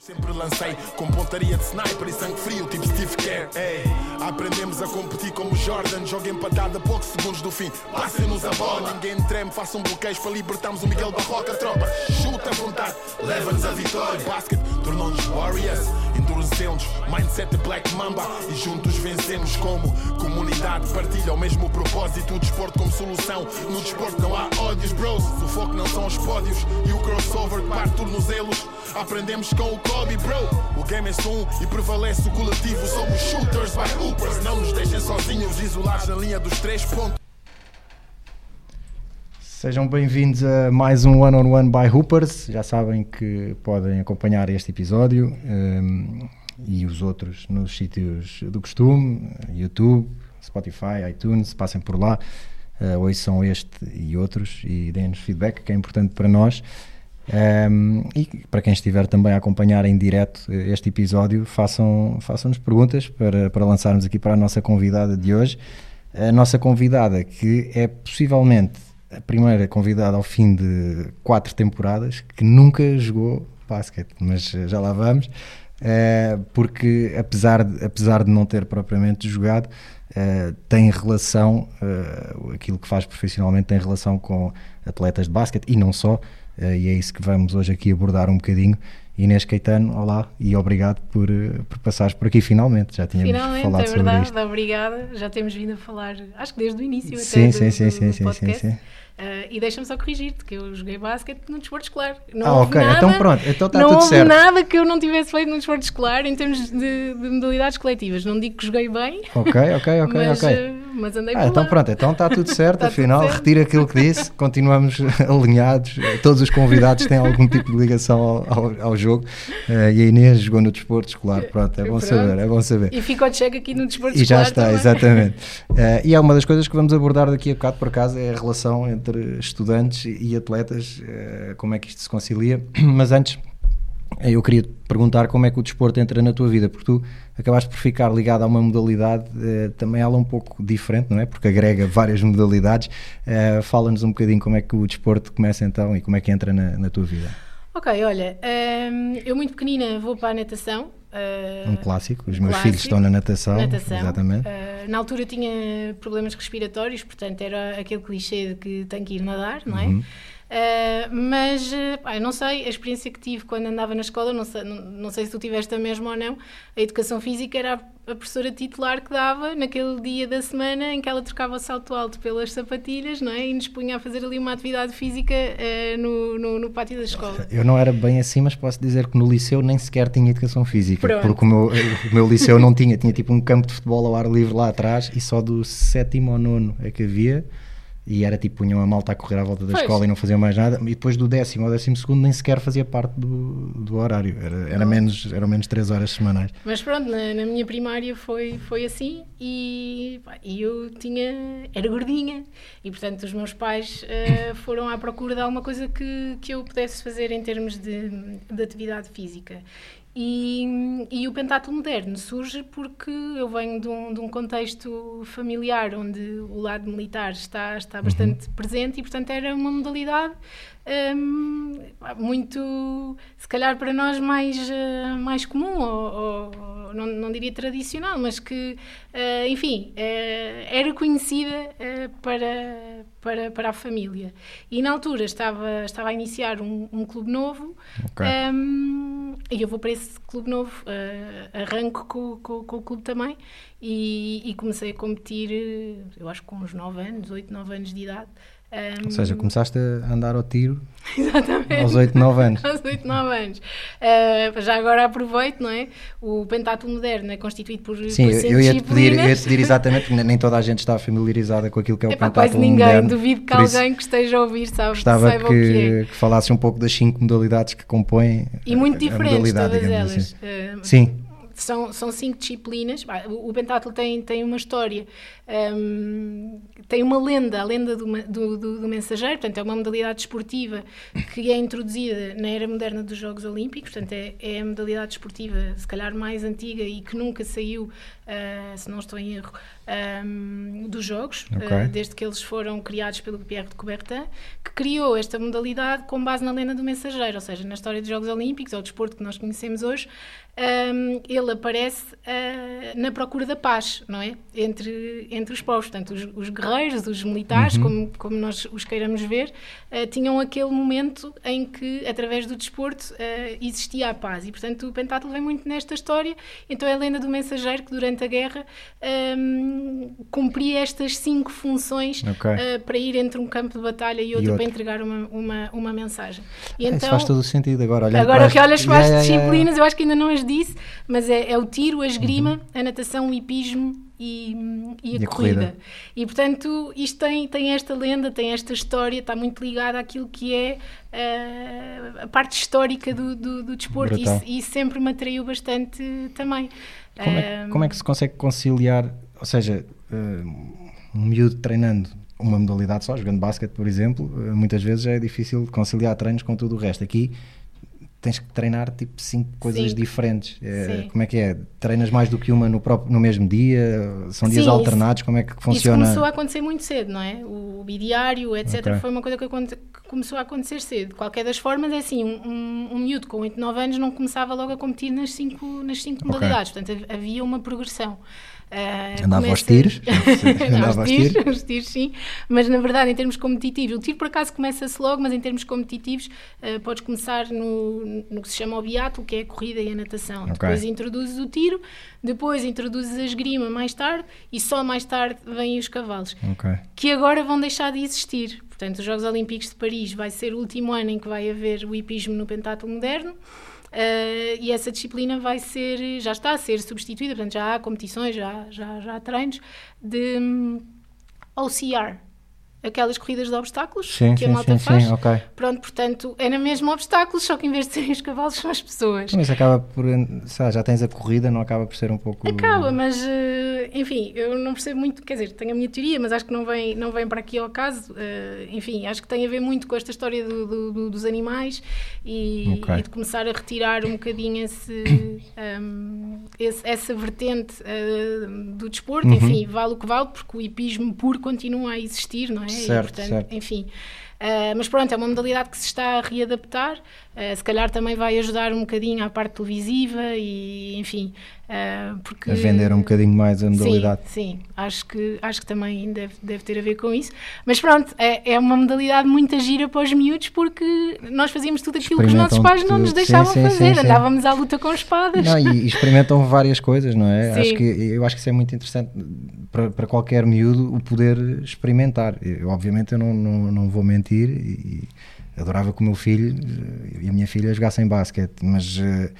Sempre lancei com pontaria de sniper e sangue frio, tipo Steve Kerr. Aprendemos a competir como Jordan. Joga empatada a poucos segundos do fim. Passem-nos a bola. Ninguém treme, façam bloqueios para libertarmos o Miguel Barroca. Tropa, chuta à vontade, leva-nos a vitória. Basket tornou-nos Warriors, endurecemos. Mindset Black Mamba e juntos vencemos como comunidade. Partilha o mesmo propósito. O desporto como solução. No desporto não há ódios, bros. O foco não são os pódios e o crossover que parte tornozelos. Aprendemos com o Kobe, bro. O game é um e prevalece o coletivo. Somos shooters by hoopers. Não nos deixem sozinhos, isolados na linha dos três pontos. Sejam bem-vindos a mais um One on One by Hoopers. Já sabem que podem acompanhar este episódio um, e os outros nos sítios do costume: YouTube, Spotify, iTunes. Passem por lá, uh, ouçam este e outros e deem-nos feedback, que é importante para nós. Um, e para quem estiver também a acompanhar em direto este episódio, façam, façam-nos perguntas para, para lançarmos aqui para a nossa convidada de hoje. A nossa convidada, que é possivelmente a primeira convidada ao fim de quatro temporadas, que nunca jogou basquete, mas já lá vamos, uh, porque apesar de, apesar de não ter propriamente jogado, uh, tem relação, uh, aquilo que faz profissionalmente tem relação com atletas de basquete e não só. E é isso que vamos hoje aqui abordar um bocadinho. Inês Caetano, olá e obrigado por, por passares por aqui finalmente. Já tínhamos finalmente, falado é sobre verdade, isto. obrigada. Já temos vindo a falar, acho que desde o início até Sim, do, sim, sim, do- sim, do sim, sim, podcast. sim. Uh, e deixa-me só corrigir-te que eu joguei basquete no desporto escolar. Não Ah, houve ok, nada, então pronto, então está não tudo houve certo. nada que eu não tivesse feito no desporto escolar em termos de, de modalidades coletivas. Não digo que joguei bem, Ok, ok, ok, mas, ok. uh, mas andei Ah, então lá. pronto, então está tudo certo, Está tudo afinal, certo. retiro aquilo que disse, continuamos alinhados, todos os convidados têm algum tipo de ligação ao, ao, ao jogo Eh, e a Inês jogou no desporto escolar, pronto, é bom Pronto. saber, é bom saber. E fico ao cheque aqui no desporto E já escolar está, também. exatamente. Eh, e é uma das coisas que vamos abordar daqui a bocado, por acaso, é a relação entre estudantes e atletas, eh, como é que isto se concilia. Mas antes, eu queria te perguntar como é que o desporto entra na tua vida, porque tu acabaste por ficar ligado a uma modalidade, eh, também ela um pouco diferente, não é? Porque agrega várias modalidades. Eh, Fala-nos um bocadinho como é que o desporto começa então e como é que entra na, na tua vida. Ok, olha, hum, eu muito pequenina vou para a natação. uh, Um clássico, os meus clássico. filhos estão na natação. Natação. Exatamente. Uh, na altura tinha problemas respiratórios, portanto era aquele clichê de que tenho que ir nadar, não é? Uhum. Uh, mas, uh, pá, não sei, a experiência que tive quando andava na escola, não sei, não, não sei se tu tiveste a mesma ou não, a educação física era a, a professora titular que dava naquele dia da semana em que ela trocava o salto alto pelas sapatilhas, não é? E nos punha a fazer ali uma atividade física uh, no, no, no pátio da escola. Eu não era bem assim, mas posso dizer que no liceu nem sequer tinha educação física, Pronto. porque o meu, o meu liceu não tinha, tinha tipo um campo de futebol ao ar livre lá atrás e só do sétimo ao nono é que havia. E era tipo, punham a malta a correr à volta da Pois. escola e não faziam mais nada. E depois do décimo ao décimo segundo nem sequer fazia parte do, do horário. Era, era menos, eram menos 3 horas semanais. Mas pronto, na, na minha primária foi, foi assim e, pá, eu tinha, era gordinha e portanto os meus pais eh, foram à procura de alguma coisa que, que eu pudesse fazer em termos de, de atividade física. E, e o pentatlo moderno surge porque eu venho de um, de um contexto familiar onde o lado militar está, está bastante presente e portanto era uma modalidade hum, muito, se calhar para nós mais, eh, mais comum, ou, ou não, não diria tradicional, mas que, eh, enfim, eh, era conhecida para, para, para a família. E na altura estava, estava a iniciar um, um clube novo Ok. hum, e eu vou para esse clube novo, arranco com, com, com o clube também e, e comecei a competir, eu acho que com uns 9 anos, 8, 9 anos de idade. Hum, Ou seja, começaste a andar ao tiro Exatamente. aos 8, 9 anos. Aos 8, 9 anos. Uh, já agora aproveito, não é? O pentatlo moderno é constituído por, Sim, por eu, cinco eu ia te pedir, eu ia pedir exatamente, porque nem toda a gente está familiarizada com aquilo que é o Epá, pentatlo quase ninguém. moderno. Duvido que alguém que esteja a ouvir sabe, Gostava que, o que é. que falasses um pouco das cinco modalidades que compõem E muito a- a diferentes, modalidade, todas elas. assim. Uh, Sim, são, são cinco disciplinas. O, pentatlo tem, tem uma história, um, tem uma lenda, a lenda do, do, do, do, mensageiro, portanto, é uma modalidade desportiva que é introduzida na era moderna dos Jogos Olímpicos, portanto, é, é a modalidade desportiva, se calhar, mais antiga e que nunca saiu, uh, se não estou em erro, um, dos Jogos, okay. uh, desde que eles foram criados pelo Pierre de Coubertin, que criou esta modalidade com base na lenda do mensageiro, ou seja, na história dos Jogos Olímpicos, ou do desporto que nós conhecemos hoje, um, ele aparece uh, na procura da paz, não é? Entre, entre os povos. Portanto, os, os guerreiros, os militares, uhum. como, como nós os queiramos ver, uh, tinham aquele momento em que, através do desporto, uh, existia a paz. E, portanto, o pentatlo vem muito nesta história. Então, é a lenda do mensageiro que, durante a guerra, um, cumpria estas cinco funções okay. para ir entre um campo de batalha e outro, e outro. para entregar uma, uma, uma mensagem. E então, Isso faz todo o sentido agora. Agora que olhas para as yeah, disciplinas, yeah, yeah. eu acho que ainda não as disse, mas é, é o tiro, a esgrima, uhum. a natação, o hipismo e, e, a, e a corrida. corrida. E portanto, isto tem, tem esta lenda, tem esta história, está muito ligada àquilo que é uh, a parte histórica do, do, do desporto e, e, sempre me atraiu bastante também. Como é, como é, que se consegue conciliar, ou seja, uh, um miúdo treinando uma modalidade só, jogando basquete, por exemplo, muitas vezes é difícil conciliar treinos com tudo o resto. Aqui tens que treinar tipo cinco coisas diferentes. É, como é que é? Treinas mais do que uma no, próprio, no mesmo dia? São dias Sim, alternados? Isso, como é que funciona? Isso começou a acontecer muito cedo, não é? O bidiário, etc. Okay. Foi uma coisa que, que, começou a acontecer cedo. De qualquer das formas, é assim, um, um, um miúdo com 8, 9 anos não começava logo a competir nas cinco, nas cinco okay. modalidades. Portanto, havia uma progressão. Uh, Andava começa... aos tiros. Andava aos tiros, aos tiros, sim. Mas na verdade, em termos competitivos, o tiro por acaso começa-se logo, mas em termos competitivos, uh, podes começar no, no que se chama o biato, que é a corrida e a natação. Okay. Depois introduzes o tiro, depois introduzes a esgrima mais tarde e só mais tarde vêm os cavalos, okay. que agora vão deixar de existir. Portanto, os Jogos Olímpicos de Paris vai ser o último ano em que vai haver o hipismo no pentatlo moderno. Uh, e essa disciplina vai ser, já está a ser substituída, portanto já há competições, já, já, já há treinos de um, OCR, aquelas corridas de obstáculos sim, que sim, a malta sim, faz. Sim, okay. Pronto, portanto, é na mesma obstáculos, só que em vez de serem os cavalos, são as pessoas. Mas acaba por. Lá, já tens a corrida, não acaba por ser um pouco. Acaba, mas eh, enfim, eu não percebo muito, quer dizer, tenho a minha teoria, mas acho que não vem, não vem para aqui ao caso. Uh, enfim, acho que tem a ver muito com esta história do, do, do, dos animais e, okay. e, de começar a retirar um bocadinho esse, um, esse essa vertente uh, do desporto. Uhum. Enfim, vale o que vale, porque o hipismo puro continua a existir, não é? Certo portanto, certo. enfim. Uh, mas pronto, é uma modalidade que se está a readaptar, uh, se calhar também vai ajudar um bocadinho à parte televisiva e enfim, uh, porque... A vender um bocadinho mais a modalidade. Sim, sim, acho que, acho que também deve, deve ter a ver com isso, mas pronto, é, é uma modalidade muito gira para os miúdos porque nós fazíamos tudo aquilo que os nossos pais não nos deixavam sim, sim, fazer, andávamos à luta com espadas. Não, e, e experimentam várias coisas, não é? Acho que, eu acho que isso é muito interessante para, para qualquer miúdo o poder experimentar. Eu, obviamente eu não, não, não vou mentir e adorava que o meu filho e a minha filha jogassem basquete, mas uh,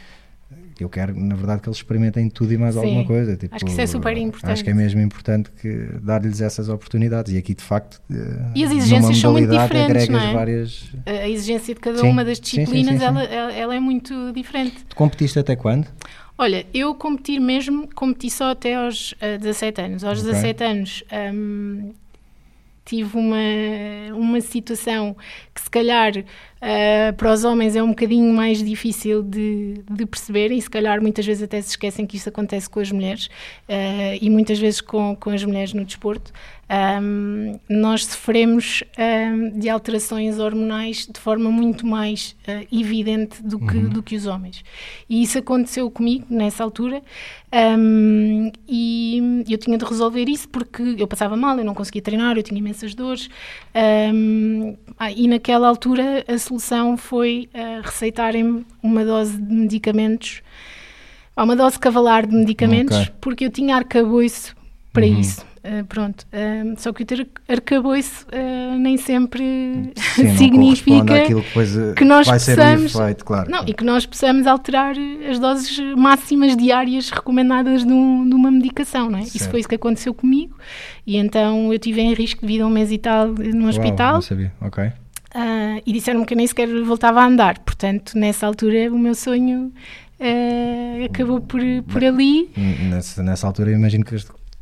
eu quero, na verdade, que eles experimentem tudo e mais Sim, alguma coisa. Tipo, acho que isso é super importante. Acho que é mesmo importante que dar-lhes essas oportunidades. E aqui, de facto, uh, e as exigências são muito diferentes, não é? várias... A exigência de cada sim, uma das disciplinas, sim, sim, ela, ela é muito diferente. Tu competiste até quando? Olha, eu competi mesmo, competi só até aos uh, eh, 17 anos. Aos okay. 17 anos um, tive uma, uma situação que se calhar uh, para os homens é um bocadinho mais difícil de, de perceber e se calhar muitas vezes até se esquecem que isso acontece com as mulheres uh, e muitas vezes com, com as mulheres no desporto um, nós sofremos um, de alterações hormonais de forma muito mais uh, evidente do que, uhum. do que os homens. E isso aconteceu comigo nessa altura um, e eu tinha de resolver isso porque eu passava mal, eu não conseguia treinar, eu tinha imensas dores ah, e naquela altura a solução foi uh, receitarem uma dose de medicamentos uma dose cavalar de medicamentos okay. porque eu tinha arcabouço para uhum. isso. Uh, pronto, uh, só que o ter arcabouço uh, nem sempre Sim, significa que, que, nós possamos efeito, claro. não, e que nós possamos alterar as doses máximas diárias recomendadas de, um, de uma medicação, não é? Isso foi isso que aconteceu comigo e então eu tive em risco de vida um mês e tal no hospital. Uau, não sabia, ok. Uh, e disseram-me que eu nem sequer voltava a andar. Portanto, nessa altura, o meu sonho uh, acabou por, por ali. Nessa, nessa altura, imagino que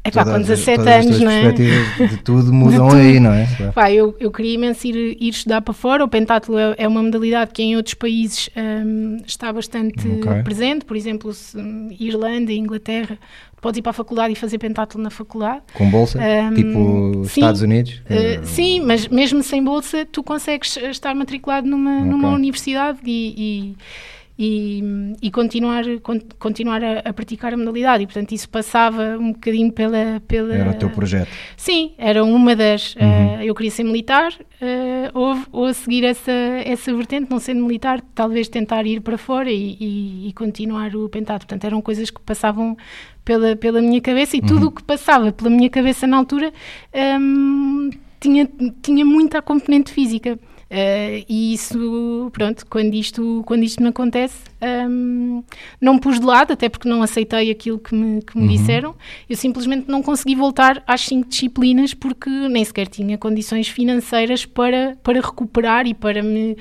é pá, com 17 anos, não é? de tudo mudam de tudo. aí, não é? Pá, eu, eu queria imenso ir, ir estudar para fora. O pentátulo é, é uma modalidade que em outros países um, está bastante okay. presente. Por exemplo, se, Irlanda, Inglaterra, podes ir para a faculdade e fazer pentátulo na faculdade. Com bolsa? Um, tipo sim, Estados Unidos? Uh, sim, mas mesmo sem bolsa, tu consegues estar matriculado numa, okay. numa universidade e, e e, e continuar, con, continuar a, a, praticar a modalidade. E, portanto, isso passava um bocadinho pela. pela era o teu projeto? Sim, era uma das. Uhum. Uh, eu queria ser militar, uh, ou, ou a seguir essa, essa vertente, não sendo militar, talvez tentar ir para fora e, e, e continuar o pentado. Portanto, eram coisas que passavam pela, pela minha cabeça e uhum. tudo o que passava pela minha cabeça na altura um, tinha, tinha muita componente física. Uh, e isso, pronto, quando isto, quando isto me acontece, um, não me pus de lado, até porque não aceitei aquilo que me, que me uhum. disseram. Eu simplesmente não consegui voltar às cinco disciplinas porque nem sequer tinha condições financeiras para, para recuperar e para, me, uh,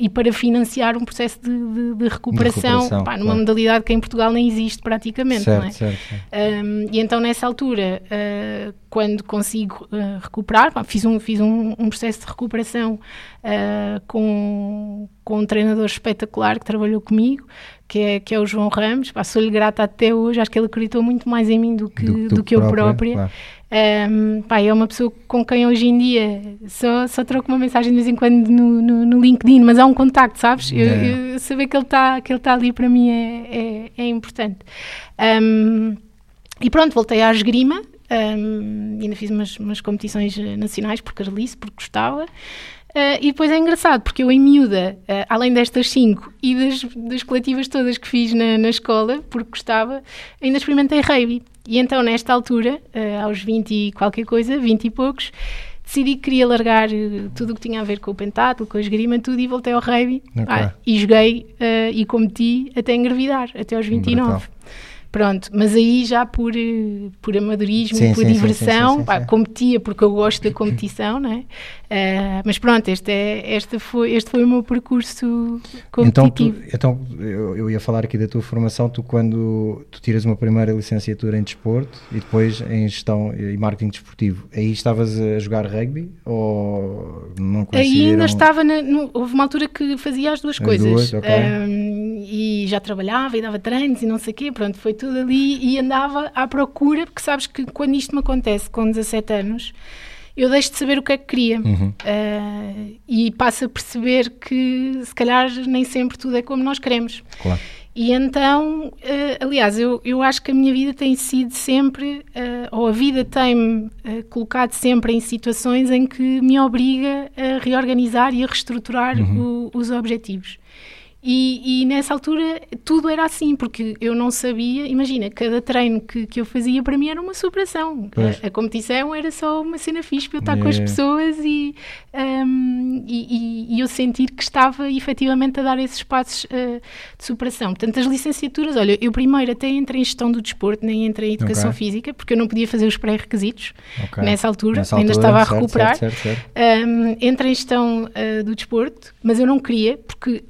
e para financiar um processo de, de, de recuperação, de recuperação pá, numa claro. modalidade que em Portugal nem existe praticamente. Certo, é? certo, certo. Um, e então, nessa altura, uh, quando consigo recuperar, pá, fiz, um, fiz um, um processo de recuperação uh, com, com um treinador espetacular que trabalhou comigo, que é, que é o João Ramos. Sou-lhe grata até hoje, acho que ele acreditou muito mais em mim do que, do, do, do que eu própria. Claro. Um, pá, é uma pessoa com quem hoje em dia só, só troco uma mensagem de vez em quando no, no, no LinkedIn, mas há um contacto, sabes? Eu, eu, saber que ele está tá ali para mim é, é, é importante. Um, e pronto, voltei à esgrima, um, ainda fiz umas, umas competições nacionais por Carlice, porque gostava. Uh, e depois é engraçado, porque eu em miúda, uh, além destas cinco e das, das coletivas todas que fiz na, na escola, porque gostava, ainda experimentei rugby. E então, nesta altura, uh, aos 20 e qualquer coisa, 20 e poucos, decidi que queria largar tudo o que tinha a ver com o pentátulo, com a esgrima, tudo, e voltei ao rugby. Okay. Ah, e joguei e competi até engravidar, até aos 29. Brutal. Pronto, mas aí já por, eh, por amadorismo, sim, por sim, diversão, sim, pá, competia porque eu gosto da competição, não é? Uh, mas pronto, este, é, este, foi, este foi o meu percurso competitivo. Então, tu, então eu, eu, ia falar aqui da tua formação, tu quando tu tiras uma primeira licenciatura em desporto e depois em gestão e marketing desportivo, aí estavas a jogar rugby ou não Aí ainda estava, na, no, houve uma altura que fazia as duas as coisas. Duas, okay. um, e já trabalhava e dava treinos e não sei o quê, pronto, foi tudo ali e andava à procura, porque sabes que quando isto me acontece com 17 anos, eu deixo de saber o que é que queria uhum. uh, e passo a perceber que se calhar nem sempre tudo é como nós queremos. Claro. E então, uh, aliás, eu, eu acho que a minha vida tem sido sempre, uh, ou a vida tem-me colocado sempre em situações em que me obriga a reorganizar e a reestruturar uhum. o, os objetivos. E, e, nessa altura tudo era assim, porque eu não sabia, imagina, cada treino que, que eu fazia para mim era uma superação. A, a, competição era só uma cena fixe para eu estar com as pessoas e, um, e, e, eu sentir que estava efetivamente a dar esses passos uh, de superação. Portanto, as licenciaturas, olha, eu primeiro até entrei em gestão do desporto, nem entrei em educação okay. física, porque eu não podia fazer os pré-requisitos okay. nessa altura, nessa ainda altura, estava a recuperar. Certo, certo, certo. Um, entrei em gestão uh, do desporto, mas eu não queria, porque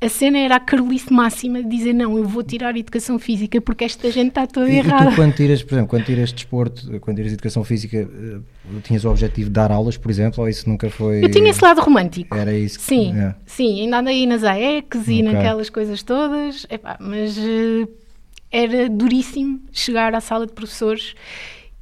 a cena era a carolice máxima de dizer não, eu vou tirar educação física porque esta gente está toda e, errada. E tu quando tiras, por exemplo, quando tiras desporto, quando tiras educação física, eh, tinhas o objetivo de dar aulas, por exemplo, ou isso nunca foi... Eu tinha esse lado romântico. Era isso? Que, sim, é. sim, ainda andei nas AECs okay. e naquelas coisas todas, epá, mas uh, era duríssimo chegar à sala de professores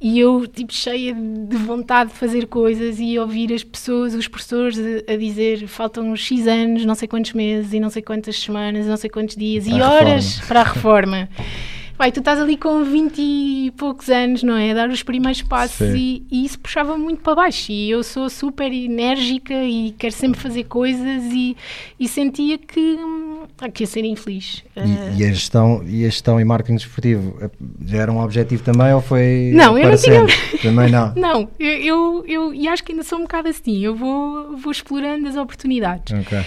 e eu, tipo, cheia de vontade de fazer coisas e ouvir as pessoas, os professores a, a dizer faltam X anos, não sei quantos meses e não sei quantas semanas, não sei quantos dias para e horas para a reforma. Vai, tu estás ali com 20 e poucos anos, não é? A dar os primeiros passos e, e, isso puxava muito para baixo. E eu sou super enérgica e quero sempre fazer coisas e, e sentia que, hum, que ia ser infeliz. E, uh... e, a gestão, e a gestão e marketing desportivo eh, já era um objetivo também ou foi. Não, eu não tinha. Também não. não, eu, eu, eu, e acho que ainda sou um bocado assim. Eu vou, vou explorando as oportunidades. Ok.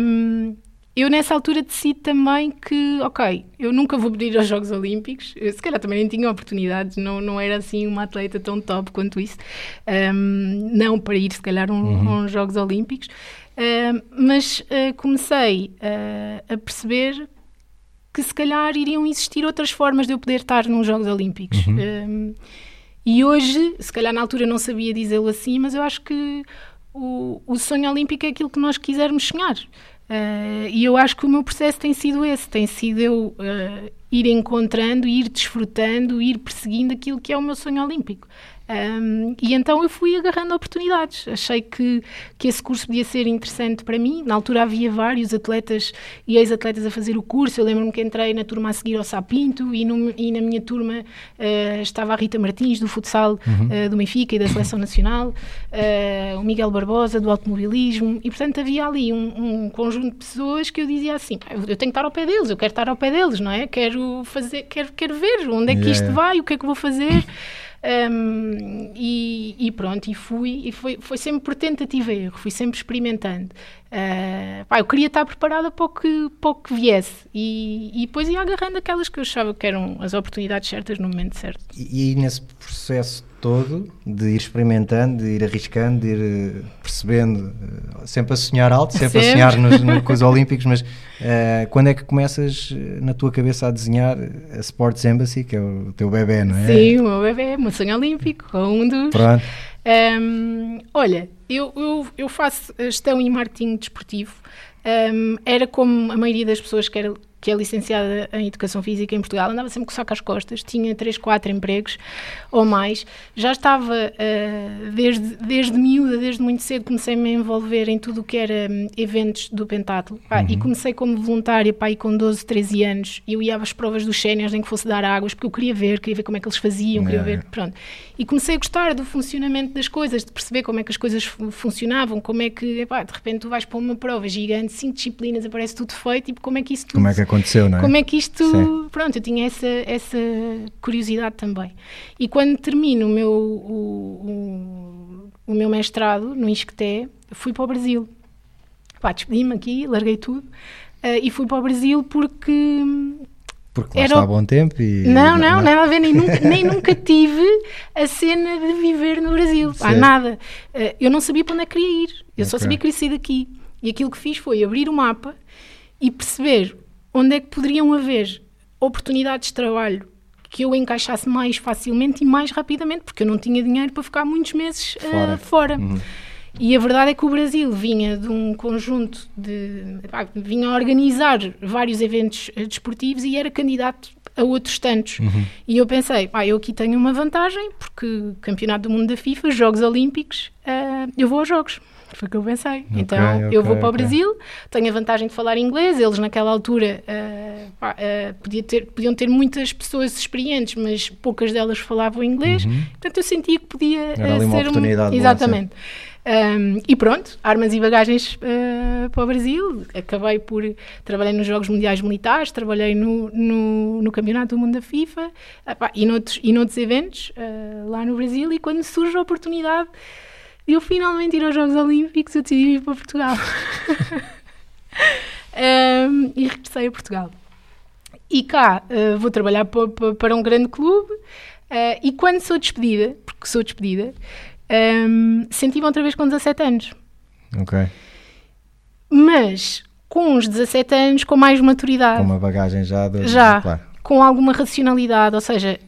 Um, eu nessa altura decido também que, ok, eu nunca vou pedir aos Jogos Olímpicos, eu, se calhar também nem tinha oportunidades, não, não era assim uma atleta tão top quanto isso, um, não para ir se calhar um, uhum. a uns Jogos Olímpicos, uh, mas uh, comecei uh, a perceber que se calhar iriam existir outras formas de eu poder estar nos Jogos Olímpicos. Uhum. Um, e hoje, se calhar na altura não sabia dizê-lo assim, mas eu acho que o, o sonho olímpico é aquilo que nós quisermos sonhar. Uh, e eu acho que o meu processo tem sido esse, tem sido eu uh, ir encontrando, ir desfrutando, ir perseguindo aquilo que é o meu sonho olímpico. Um, e então eu fui agarrando oportunidades. Achei que, que esse curso podia ser interessante para mim. Na altura havia vários atletas e ex-atletas a fazer o curso. Eu lembro-me que entrei na turma a seguir ao Sapinto e, no, e na minha turma uh, estava a Rita Martins, do futsal uhum. uh, do Benfica e da Seleção Nacional, uh, o Miguel Barbosa, do automobilismo. E portanto havia ali um, um, conjunto de pessoas que eu dizia assim: eu tenho que estar ao pé deles, eu quero estar ao pé deles, não é? Quero, fazer, quero, quero ver onde é que isto vai, o que é que vou fazer. Um, e, e, pronto, e fui, e foi, foi sempre por tentativa e erro, fui sempre experimentando. Uh, pá, eu queria estar preparada para o que, para o que viesse e, e depois ia agarrando aquelas que eu achava que eram as oportunidades certas no momento certo. E, e nesse processo todo, de ir experimentando, de ir arriscando, de ir uh, percebendo, uh, sempre a sonhar alto, sempre, sempre. a sonhar nos, no, com os Olímpicos, mas uh, quando é que começas na tua cabeça a desenhar a Sports Embassy, que é o teu bebê, não é? Sim, o meu bebê, o meu sonho olímpico, um dos. Pronto. Um, olha, eu, eu, eu, faço gestão e marketing desportivo. Um, era como a maioria das pessoas que era que é licenciada em Educação Física em Portugal, andava sempre com saco às costas, tinha 3, 4 empregos ou mais. Já estava, uh, desde, desde miúda, desde muito cedo, comecei-me a envolver em tudo o que era um, eventos do pentatlo. Pá, uhum. E comecei como voluntária, pá, e com 12, 13 anos, eu ia às provas dos séniores em que fosse dar águas, porque eu queria ver, queria ver como é que eles faziam, queria ver, pronto. E comecei a gostar do funcionamento das coisas, de perceber como é que as coisas funcionavam, como é que, epá, de repente tu vais para uma prova gigante, cinco disciplinas, aparece tudo feito, e como é que isso tudo... Como é que aconteceu, não é? Como é que isto... Sim. Pronto, eu tinha essa, essa curiosidade também. E quando termino o meu, o, o, o meu mestrado no ISCTE, fui para o Brasil. Pá, despedi-me aqui, larguei tudo, uh, e fui para o Brasil porque porque lá Era... está há bom tempo e... Não, não, não, nada a ver, nem nunca, nem nunca tive a cena de viver no Brasil, há nada. Uh, eu não sabia para onde é que queria ir, eu okay. só sabia que queria sair daqui. E aquilo que fiz foi abrir o mapa e perceber onde é que poderiam haver oportunidades de trabalho que eu encaixasse mais facilmente e mais rapidamente, porque eu não tinha dinheiro para ficar muitos meses uh, fora. fora. Uhum. E a verdade é que o Brasil vinha de um conjunto de. Pá, vinha a organizar vários eventos eh, desportivos e era candidato a outros tantos. Uhum. E eu pensei, pá, eu aqui tenho uma vantagem, porque Campeonato do Mundo da FIFA, Jogos Olímpicos, uh, eu vou aos Jogos. Foi o que eu pensei. Okay, então okay, eu vou para o Brasil, okay. tenho a vantagem de falar inglês. Eles, naquela altura, uh, pá, uh, podia ter, podiam ter muitas pessoas experientes, mas poucas delas falavam inglês. Uhum. Portanto, eu sentia que podia Era ser uma oportunidade. Um... Exatamente. Um, e pronto, armas e bagagens uh, para o Brasil. Acabei por. Trabalhei nos Jogos Mundiais Militares, trabalhei no, no, no Campeonato do Mundo da FIFA epá, e, noutros, e noutros eventos uh, lá no Brasil. E quando surge a oportunidade de eu finalmente ir aos Jogos Olímpicos, eu decidi ir para Portugal. um, e regressei a Portugal. E cá uh, vou trabalhar para, para um grande clube. e quando sou despedida, porque sou despedida, um, senti-me outra vez com 17 anos. Ok. Mas com uns 17 anos, com mais maturidade. Com uma bagagem já. De, já. Claro. Com alguma racionalidade. Ou seja,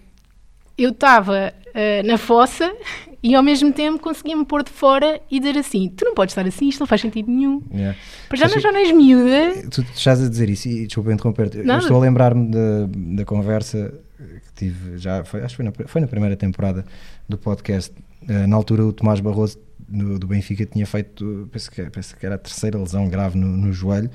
eu estava uh, na fossa e ao mesmo tempo conseguia-me pôr de fora e dizer assim: tu não podes estar assim, isto não faz sentido nenhum. Yeah. Para já, não, já não és miúda. Tu, tu estás a dizer isso e desculpa interromper-te. Eu estou a lembrar-me da, da conversa que tive já, foi, acho que foi na, foi na primeira temporada do podcast eh, na altura o Tomás Barroso do, do, Benfica tinha feito, penso que, penso que era a terceira lesão grave no, no joelho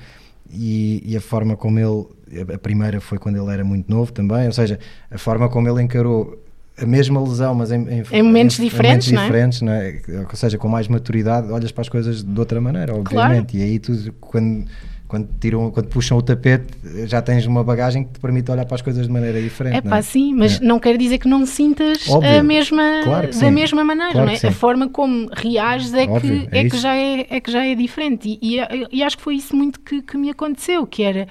e, e, a forma como ele, a primeira foi quando ele era muito novo também, ou seja, a forma como ele encarou a mesma lesão, mas em, em, em momentos em, diferentes, momentos diferentes não é? Não é? ou seja, com mais maturidade, olhas para as coisas de outra maneira, obviamente, claro. e aí tu, quando quando, tiram, quando puxam o tapete, já tens uma bagagem que te permite olhar para as coisas de maneira diferente. É pá, sim, mas é. não quer dizer que não sintas Óbvio. a mesma, claro da mesma maneira, claro não é? A forma como reages é, Óbvio, que, é, é que já é, é que já é diferente. E, e, e acho que foi isso muito que, que me aconteceu, que era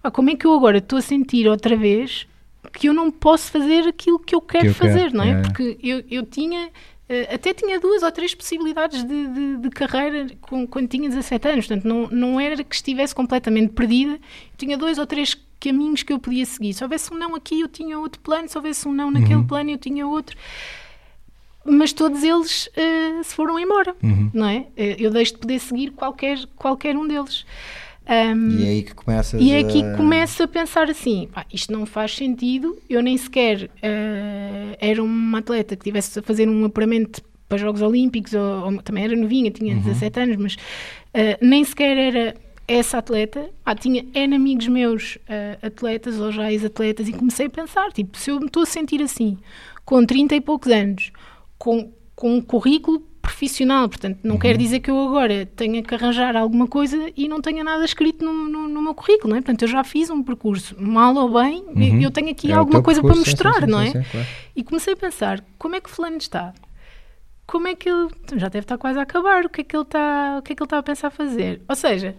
pá, como é que eu agora estou a sentir outra vez que eu não posso fazer aquilo que eu quero que eu fazer, quero. não é? é? Porque eu, eu tinha Uh, até tinha duas ou três possibilidades de, de, de carreira com, quando tinha 17 anos, portanto, não, não era que estivesse completamente perdida, tinha dois ou três caminhos que eu podia seguir. Se houvesse um não aqui, eu tinha outro plano, se houvesse um não naquele uhum. plano, eu tinha outro. Mas todos eles uh, se foram embora, uhum. não é? Uh, eu deixo de poder seguir qualquer, qualquer um deles. Um, e é aí que começa E é aqui que começo a pensar assim: pá, isto não faz sentido. Eu nem sequer uh, era uma atleta que tivesse a fazer um apuramento para Jogos Olímpicos, ou, ou também era novinha, tinha uhum. 17 anos, mas uh, nem sequer era essa atleta. Ah, tinha N amigos meus uh, atletas ou já ex-atletas, e comecei a pensar: tipo, se eu me estou a sentir assim, com 30 e poucos anos, com, com um currículo profissional, portanto, não uhum. quer dizer que eu agora tenha que arranjar alguma coisa e não tenha nada escrito no, no, no meu currículo, não é? Portanto, eu já fiz um percurso, mal ou bem, uhum. eu tenho aqui é alguma coisa percurso, para mostrar, sim, sim, não é? Sim, claro. E comecei a pensar, como é que fulano está? Como é que ele, já deve estar quase a acabar, o que é que ele está, o que é que ele está a pensar fazer? Ou seja,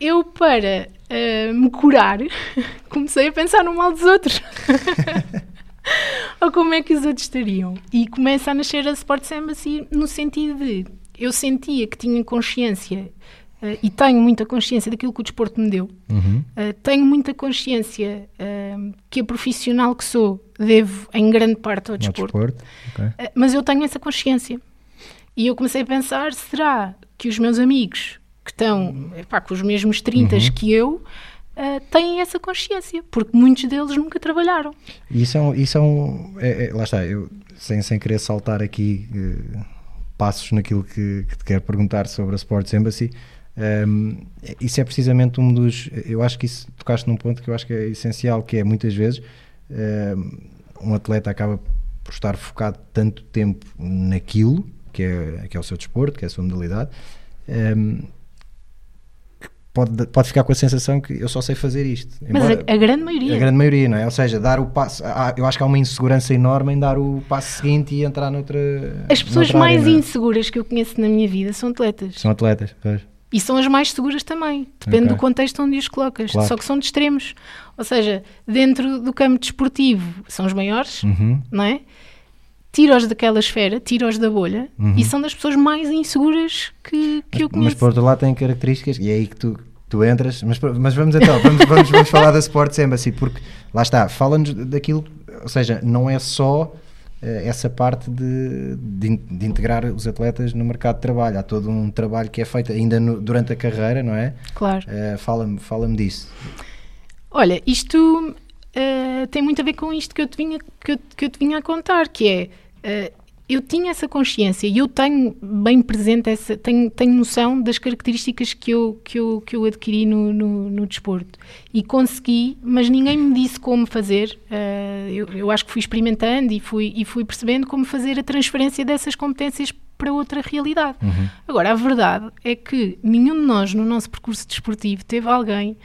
eu para uh, me curar, comecei a pensar no mal dos outros. ou como é que os outros estariam? E começa a nascer a Sports Embassy no sentido de eu sentia que tinha consciência uh, e tenho muita consciência daquilo que o desporto me deu. Uhum. Uh, tenho muita consciência uh, que a profissional que sou devo em grande parte ao desporto. desporto. Okay. mas eu tenho essa consciência. E eu comecei a pensar: será que os meus amigos que estão epá, com os mesmos 30 uhum. que eu uh, têm essa consciência, porque muitos deles nunca trabalharam. Isso é um. Isso é um é, é, lá está, eu sem, sem querer saltar aqui uh, passos naquilo que, que, te quero perguntar sobre a Sports Embassy. Um, ehm, isso é precisamente um dos. Eu acho que isso tocaste num ponto que eu acho que é essencial, que é muitas vezes um, ehm, um atleta acaba por estar focado tanto tempo naquilo que é, que é o seu desporto, que é a sua modalidade, um, ehm, pode, pode ficar com a sensação que eu só sei fazer isto. Embora, Mas a, a, grande maioria. A grande maioria, não é? Ou seja, dar o passo. Há, eu acho que há uma insegurança enorme em dar o passo seguinte e entrar noutra. As pessoas noutra mais área, inseguras que eu conheço na minha vida são atletas. São atletas, pois. E são as mais seguras também, depende okay. do contexto onde os colocas. Claro. Só que são de extremos. Ou seja, dentro do campo desportivo são os maiores, uhum. não é? Tira-os daquela esfera, tira-os da bolha uhum. e são das pessoas mais inseguras que, que mas, eu conheço. Mas por outro lado têm características, e é aí que tu, tu entras, mas, mas vamos então, vamos, vamos, vamos falar da Sports Embassy, porque lá está, fala-nos daquilo, ou seja, não é só uh, essa parte de, de, de, integrar os atletas no mercado de trabalho, há todo um trabalho que é feito ainda no, durante a carreira, não é? Claro. Uh, fala-me fala disso. Olha, isto uh, tem muito a ver com isto que eu te vinha, que eu, que eu te vinha a contar, que é uh, eu tinha essa consciência e eu tenho bem presente essa, tenho, tenho noção das características que eu, que eu, que eu adquiri no, no, no desporto e consegui, mas ninguém me disse como fazer. Uh, eu, eu acho que fui experimentando e fui, e fui percebendo como fazer a transferência dessas competências para outra realidade. Uhum. Agora, a verdade é que nenhum de nós no nosso percurso desportivo teve alguém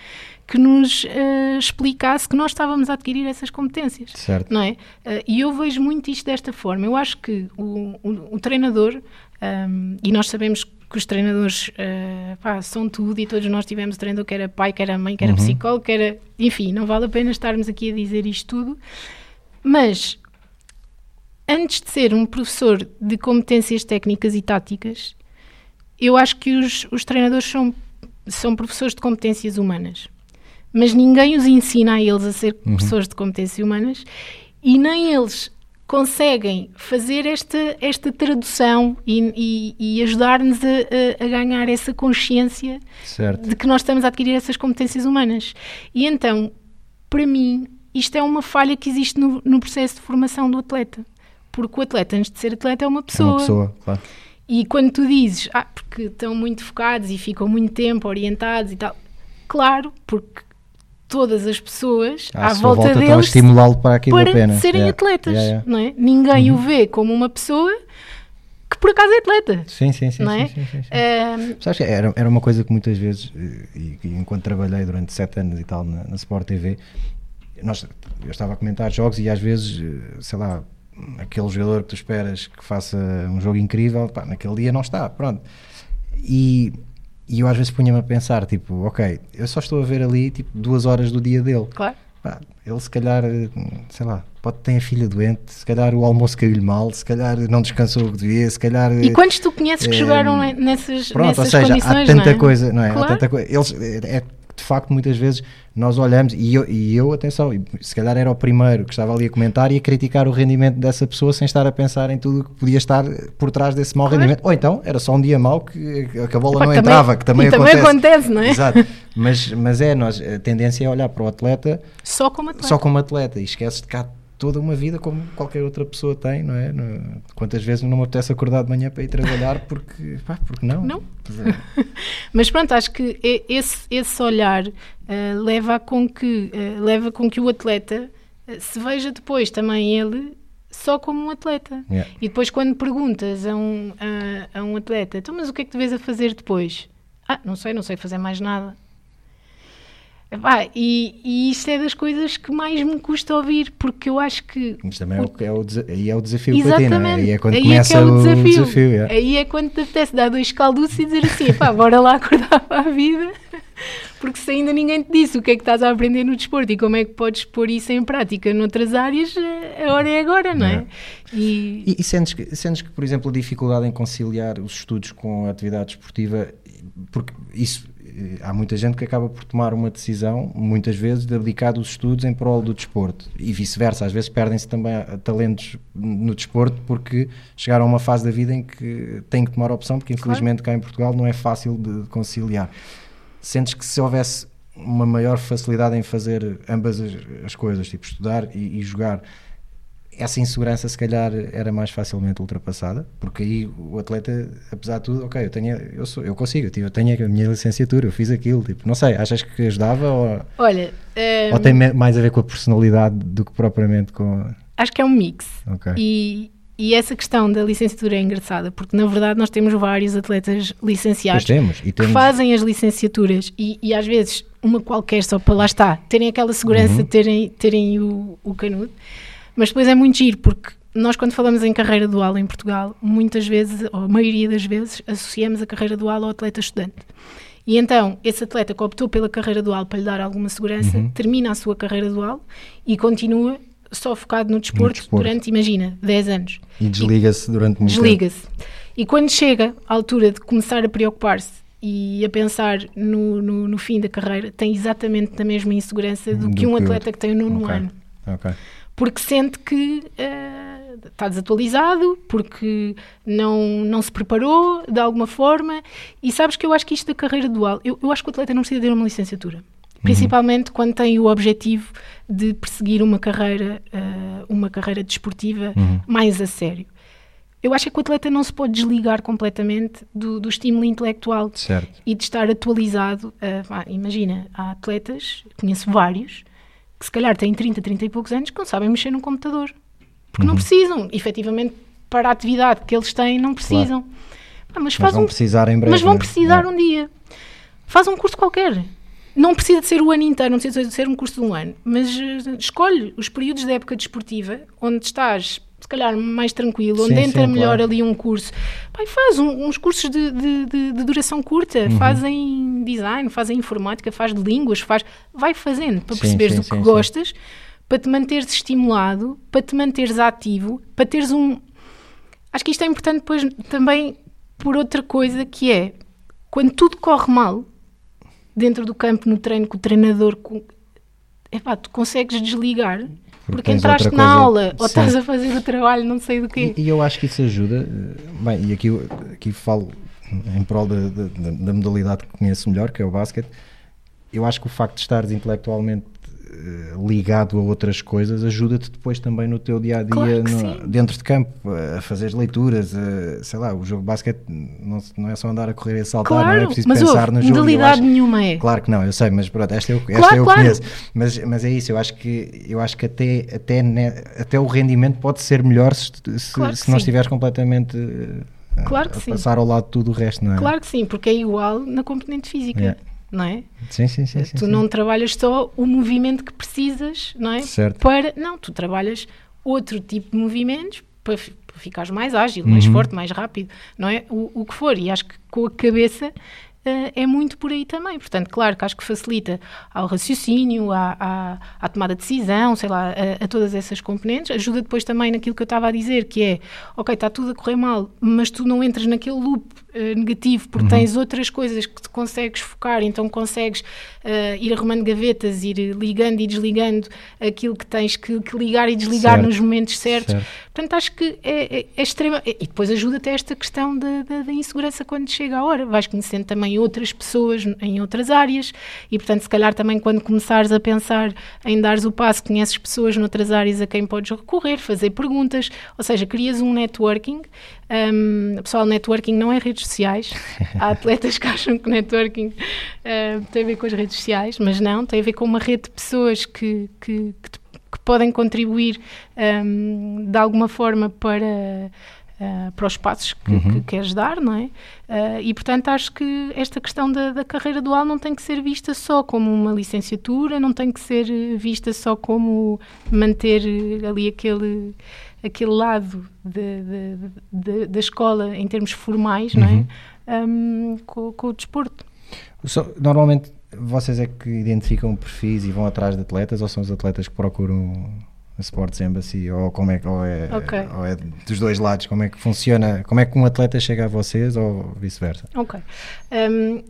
que nos uh, explicasse que nós estávamos a adquirir essas competências. Certo. Não é? Uh, e eu vejo muito isto desta forma. Eu acho que o, o, o treinador, um, ehm, e nós sabemos que os treinadores uh, pá, são tudo e todos nós tivemos treinador que era pai, que era mãe, que era uhum. psicólogo, que era... Enfim, não vale a pena estarmos aqui a dizer isto tudo, mas antes de ser um professor de competências técnicas e táticas, eu acho que os, os treinadores são, são professores de competências humanas mas ninguém os ensina a eles a ser uhum. pessoas de competências humanas e nem eles conseguem fazer esta, esta tradução e, e, e ajudar-nos a, a, ganhar essa consciência certo. de que nós estamos a adquirir essas competências humanas. E então, para mim, isto é uma falha que existe no, no processo de formação do atleta. Porque o atleta, antes de ser atleta, é uma pessoa. É uma pessoa, claro. E quando tu dizes, ah, porque estão muito focados e ficam muito tempo orientados e tal, claro, porque todas as pessoas à, à volta, volta deles estimulá-lo para aquilo para pena. serem yeah. atletas, yeah, yeah. não é? Ninguém uhum. o vê como uma pessoa que por acaso é atleta. Sim, sim, sim. Não é? sim, sim, sim, Sabes que era, era uma coisa que muitas vezes, eh, e, e enquanto trabalhei durante sete anos e tal na, na Sport TV, nós, eu estava a comentar jogos e às vezes, eh, sei lá, aquele jogador que tu esperas que faça um jogo incrível, pá, naquele dia não está, pronto. E, e eu às vezes punha-me a pensar, tipo, ok, eu só estou a ver ali tipo, duas horas do dia dele. claro. Pá, ele se calhar, eh, sei lá, pode ter a filha doente, se calhar o almoço caiu-lhe mal, se calhar não descansou o que devia, se calhar... E eh, quantos tu conheces que eh, jogaram nessas, Pronto, nessas ou seja, condições, há tanta não é? coisa, não é? Há Claro. tanta coisa. Eles, é de facto, muitas vezes nós olhamos, e eu, e eu, atenção, se calhar era o primeiro que estava ali a comentar e a criticar o rendimento dessa pessoa sem estar a pensar em tudo o que podia estar por trás desse mau Claro. rendimento. Ou então era só um dia mau que, que a bola não também- entrava, que também e também acontece. acontece, não é? Exato. Mas, mas é, nós, a tendência é olhar para o atleta Só como atleta. só como atleta e esqueces de cá toda uma vida como qualquer outra pessoa tem, não é? No- Quantas vezes não me apetece acordar de manhã para ir trabalhar porque, pá, porque não? Não. Mas pronto, acho que esse, esse olhar eh, leva, a com que, eh, leva com que o atleta eh, se veja depois também ele só como um atleta. Yeah. E depois quando perguntas a um, a, a um atleta, então mas o que é que tu vês a fazer depois? Ah, não sei, não sei fazer mais nada. Epá, e, e isso é das coisas que mais me custa ouvir, porque eu acho que Mas também é o, é o, aí é o desafio para ti, não é? Exatamente. Aí é quando Aí começa que é o desafio. desafio. yeah. Aí é quando te apetece dar dois calduços e dizer assim, pá, bora lá acordar para a vida. Porque se ainda ninguém te disse o que é que estás a aprender no desporto e como é que podes pôr isso em prática noutras áreas, eh, a hora é agora, não é? Yeah. E, E, e sentes, que, sentes que, por exemplo, a dificuldade em conciliar os estudos com a atividade esportiva, porque isso há muita gente que acaba por tomar uma decisão, muitas vezes, de abdicar dos estudos em prol do desporto e vice-versa. Às vezes perdem-se também ah, talentos no desporto porque chegaram a uma fase da vida em que têm que tomar opção, porque infelizmente cá em Portugal não é fácil de conciliar. Sentes que se houvesse uma maior facilidade em fazer ambas as, as coisas, tipo estudar e, e jogar, essa insegurança se calhar era mais facilmente ultrapassada, porque aí o atleta, apesar de tudo, ok, eu tenho, eu sou, eu consigo, eu, tenho a minha licenciatura, eu fiz aquilo, tipo, não sei, achas que ajudava ou, olha, eh, ou tem me- mais a ver com a personalidade do que propriamente com acho que é um mix. Ok. E, e essa questão da licenciatura é engraçada, porque na verdade nós temos vários atletas licenciados temos, e que temos- fazem as licenciaturas e, e às vezes uma qualquer só para lá está, terem aquela segurança Uhum. de terem, terem o, o canudo, mas depois é muito giro porque nós quando falamos em carreira dual em Portugal, muitas vezes, ou a maioria das vezes, associamos a carreira dual ao atleta estudante. E então, esse atleta que optou pela carreira dual para lhe dar alguma segurança, Uhum. termina a sua carreira dual e continua só focado no desporto, desporto. durante, imagina, 10 anos e desliga-se durante muito tempo. desliga-se. E quando chega à altura de começar a preocupar-se e a pensar no, no, no fim da carreira, tem exatamente a mesma insegurança do, Do que um atleta que tem o nono Ok. ano. Ok. Porque sente que eh, está desatualizado, porque não, não se preparou de alguma forma. E sabes que eu acho que isto da carreira dual, eu, eu acho que o atleta não precisa ter uma licenciatura. Principalmente quando tem o objetivo de perseguir uma carreira, eh, uma carreira desportiva mais a sério. Eu acho que o atleta não se pode desligar completamente do, do estímulo intelectual Certo. e de estar atualizado. pá, imagina, há atletas, conheço vários, que se calhar têm 30, 30 e poucos anos que não sabem mexer num computador. Porque Uhum. não precisam, efetivamente, para a atividade que eles têm, não precisam. Pá, mas Mas faz vão um, precisar em breve. mas vão né? precisar É. um dia. Faz um curso qualquer. Não precisa de ser o ano inteiro, não precisa de ser um curso de um ano, mas eh, escolhe os períodos da época desportiva onde estás, se calhar, mais tranquilo, onde Sim, entra sim, melhor claro. ali um curso. Pai, faz um- uns cursos de, de- de- de duração curta, Uhum. fazem design, fazem informática, faz de línguas, faz, vai fazendo para Sim, perceberes do que gostas, para te manteres estimulado, para te manteres ativo, para teres um, acho que isto é importante depois também por outra coisa que é quando tudo corre mal dentro do campo, no treino com o treinador, com... Epá, tu consegues desligar porque, entraste na aula ou Sim. estás a fazer o trabalho, não sei do quê. E, e eu acho que isso ajuda. eh, Bem, e aqui, aqui falo em prol da, da, da- da modalidade que conheço melhor, que é o basquete. Eu acho que o facto de estares intelectualmente ligado a outras coisas ajuda-te depois também no teu dia a dia, Claro no- dentro de campo, a fazer leituras. a- sei lá, o jogo de basquete não, não é só andar a correr e a saltar, não é Claro, preciso pensar ouve, no jogo. modalidade nenhuma é. Claro que não, eu sei, mas pronto, esta eu, esta Claro, eu claro. conheço. Mas, mas é isso, eu acho que, eu acho que até, até, ne- até o rendimento pode ser melhor se, se, Claro se não estiveres completamente eh, Claro a, que a sim. passar ao lado de tudo o resto, não é? Claro que sim, porque é igual na componente física, Yeah. Não é? Sim, sim, sim. sim, tu sim. não trabalhas só o movimento que precisas, não é? Certo. Para, não, tu trabalhas outro tipo de movimentos para, para ficares mais ágil, mais Uhum. forte, mais rápido, não é? O, o que for. E acho que com a cabeça eh, é muito por aí também. Portanto, claro que acho que facilita ao raciocínio, à, à, à tomada de decisão, sei lá, a, a todas essas componentes. Ajuda depois também naquilo que eu estava a dizer, que é, ok, está tudo a correr mal, mas tu não entras naquele loop eh, negativo porque tens outras coisas que te consegues focar, então consegues eh, ir arrumando gavetas, ir ligando e desligando aquilo que tens que, que ligar e desligar Certo. nos momentos certos. Certo. Portanto, acho que é, é, é extrema. E depois ajuda até esta questão da, da, da insegurança quando chega a hora. Vais conhecendo também outras pessoas em outras áreas e, portanto, se calhar também quando começares a pensar em dares o passo, conheces pessoas noutras áreas a quem podes recorrer, fazer perguntas, ou seja, crias um networking. Um, pessoal, networking não é redes sociais. Há atletas que acham que networking uh, tem a ver com as redes sociais, mas não, tem a ver com uma rede de pessoas que, que, que que podem contribuir um, de alguma forma para, uh, para os passos que, Uhum. que queres dar, não é? Uh, e portanto acho que esta questão da, da carreira dual não tem que ser vista só como uma licenciatura, não tem que ser eh, vista só como manter eh, ali aquele aquele lado de- de- de- da escola em termos formais, não Uhum. é? Um, com, com o desporto. Só- normalmente vocês é que identificam perfis e vão atrás de atletas ou são os atletas que procuram a Sports Embassy ou como é que ou é, Ok. ou é dos dois lados como é que funciona como é que um atleta chega a vocês ou vice-versa Ok. Um,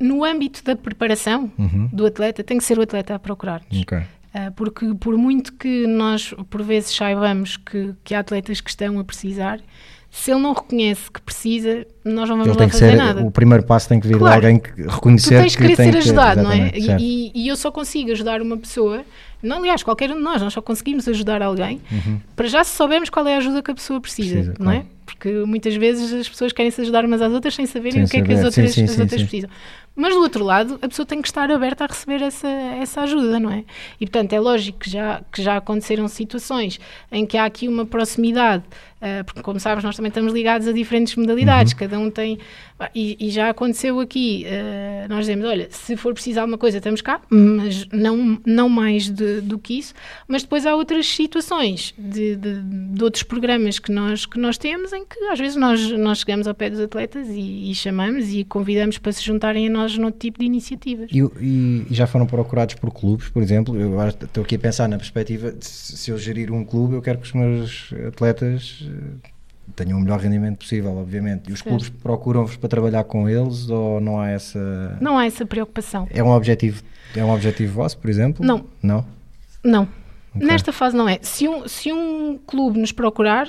no âmbito da preparação Uhum. do atleta, tem que ser o atleta a procurar-nos. Ok. Ah, porque por muito que nós, por vezes, saibamos que, que há atletas que estão a precisar, se ele não reconhece que precisa, nós não vamos Ele lá que fazer ser nada. o primeiro passo tem que vir Claro. de alguém que Tu reconhecer tens que querer tem ser que ajudado, não é? E, e eu só consigo ajudar uma pessoa, não, aliás, qualquer um de nós, nós só conseguimos ajudar alguém para já se soubermos qual é a ajuda que a pessoa precisa, Uhum. Precisa, não é? claro. Porque muitas vezes as pessoas querem se ajudar umas às outras sem saberem Sem o que é que as saber. Sim, outras, sim, as sim, outras precisam. Mas do outro lado, a pessoa tem que estar aberta a receber essa, essa ajuda, não é? E portanto é lógico que já, que já aconteceram situações em que há aqui uma proximidade, ah, porque como sabes, nós também estamos ligados a diferentes modalidades, Uhum. cada um tem. E, e já aconteceu aqui, ah, nós dizemos: olha, se for preciso alguma coisa, estamos cá, mas não, não mais de- do que isso. Mas depois há outras situações de, de, de outros programas que nós, que nós temos em que às vezes nós, nós chegamos ao pé dos atletas e, e chamamos e convidamos para se juntarem a nós noutro tipo de iniciativas. E, e- e já foram procurados por clubes, por exemplo? Eu estou aqui a pensar na perspectiva de se se eu gerir um clube, eu quero que os meus atletas eh, tenham o melhor rendimento possível, obviamente. E os Certo. clubes procuram-vos para trabalhar com eles ou não há essa. Não há essa preocupação. É um objetivo, é um objetivo vosso, por exemplo? Não. Não? Não. Ok. Nesta fase não é. Se um, se um clube nos procurar,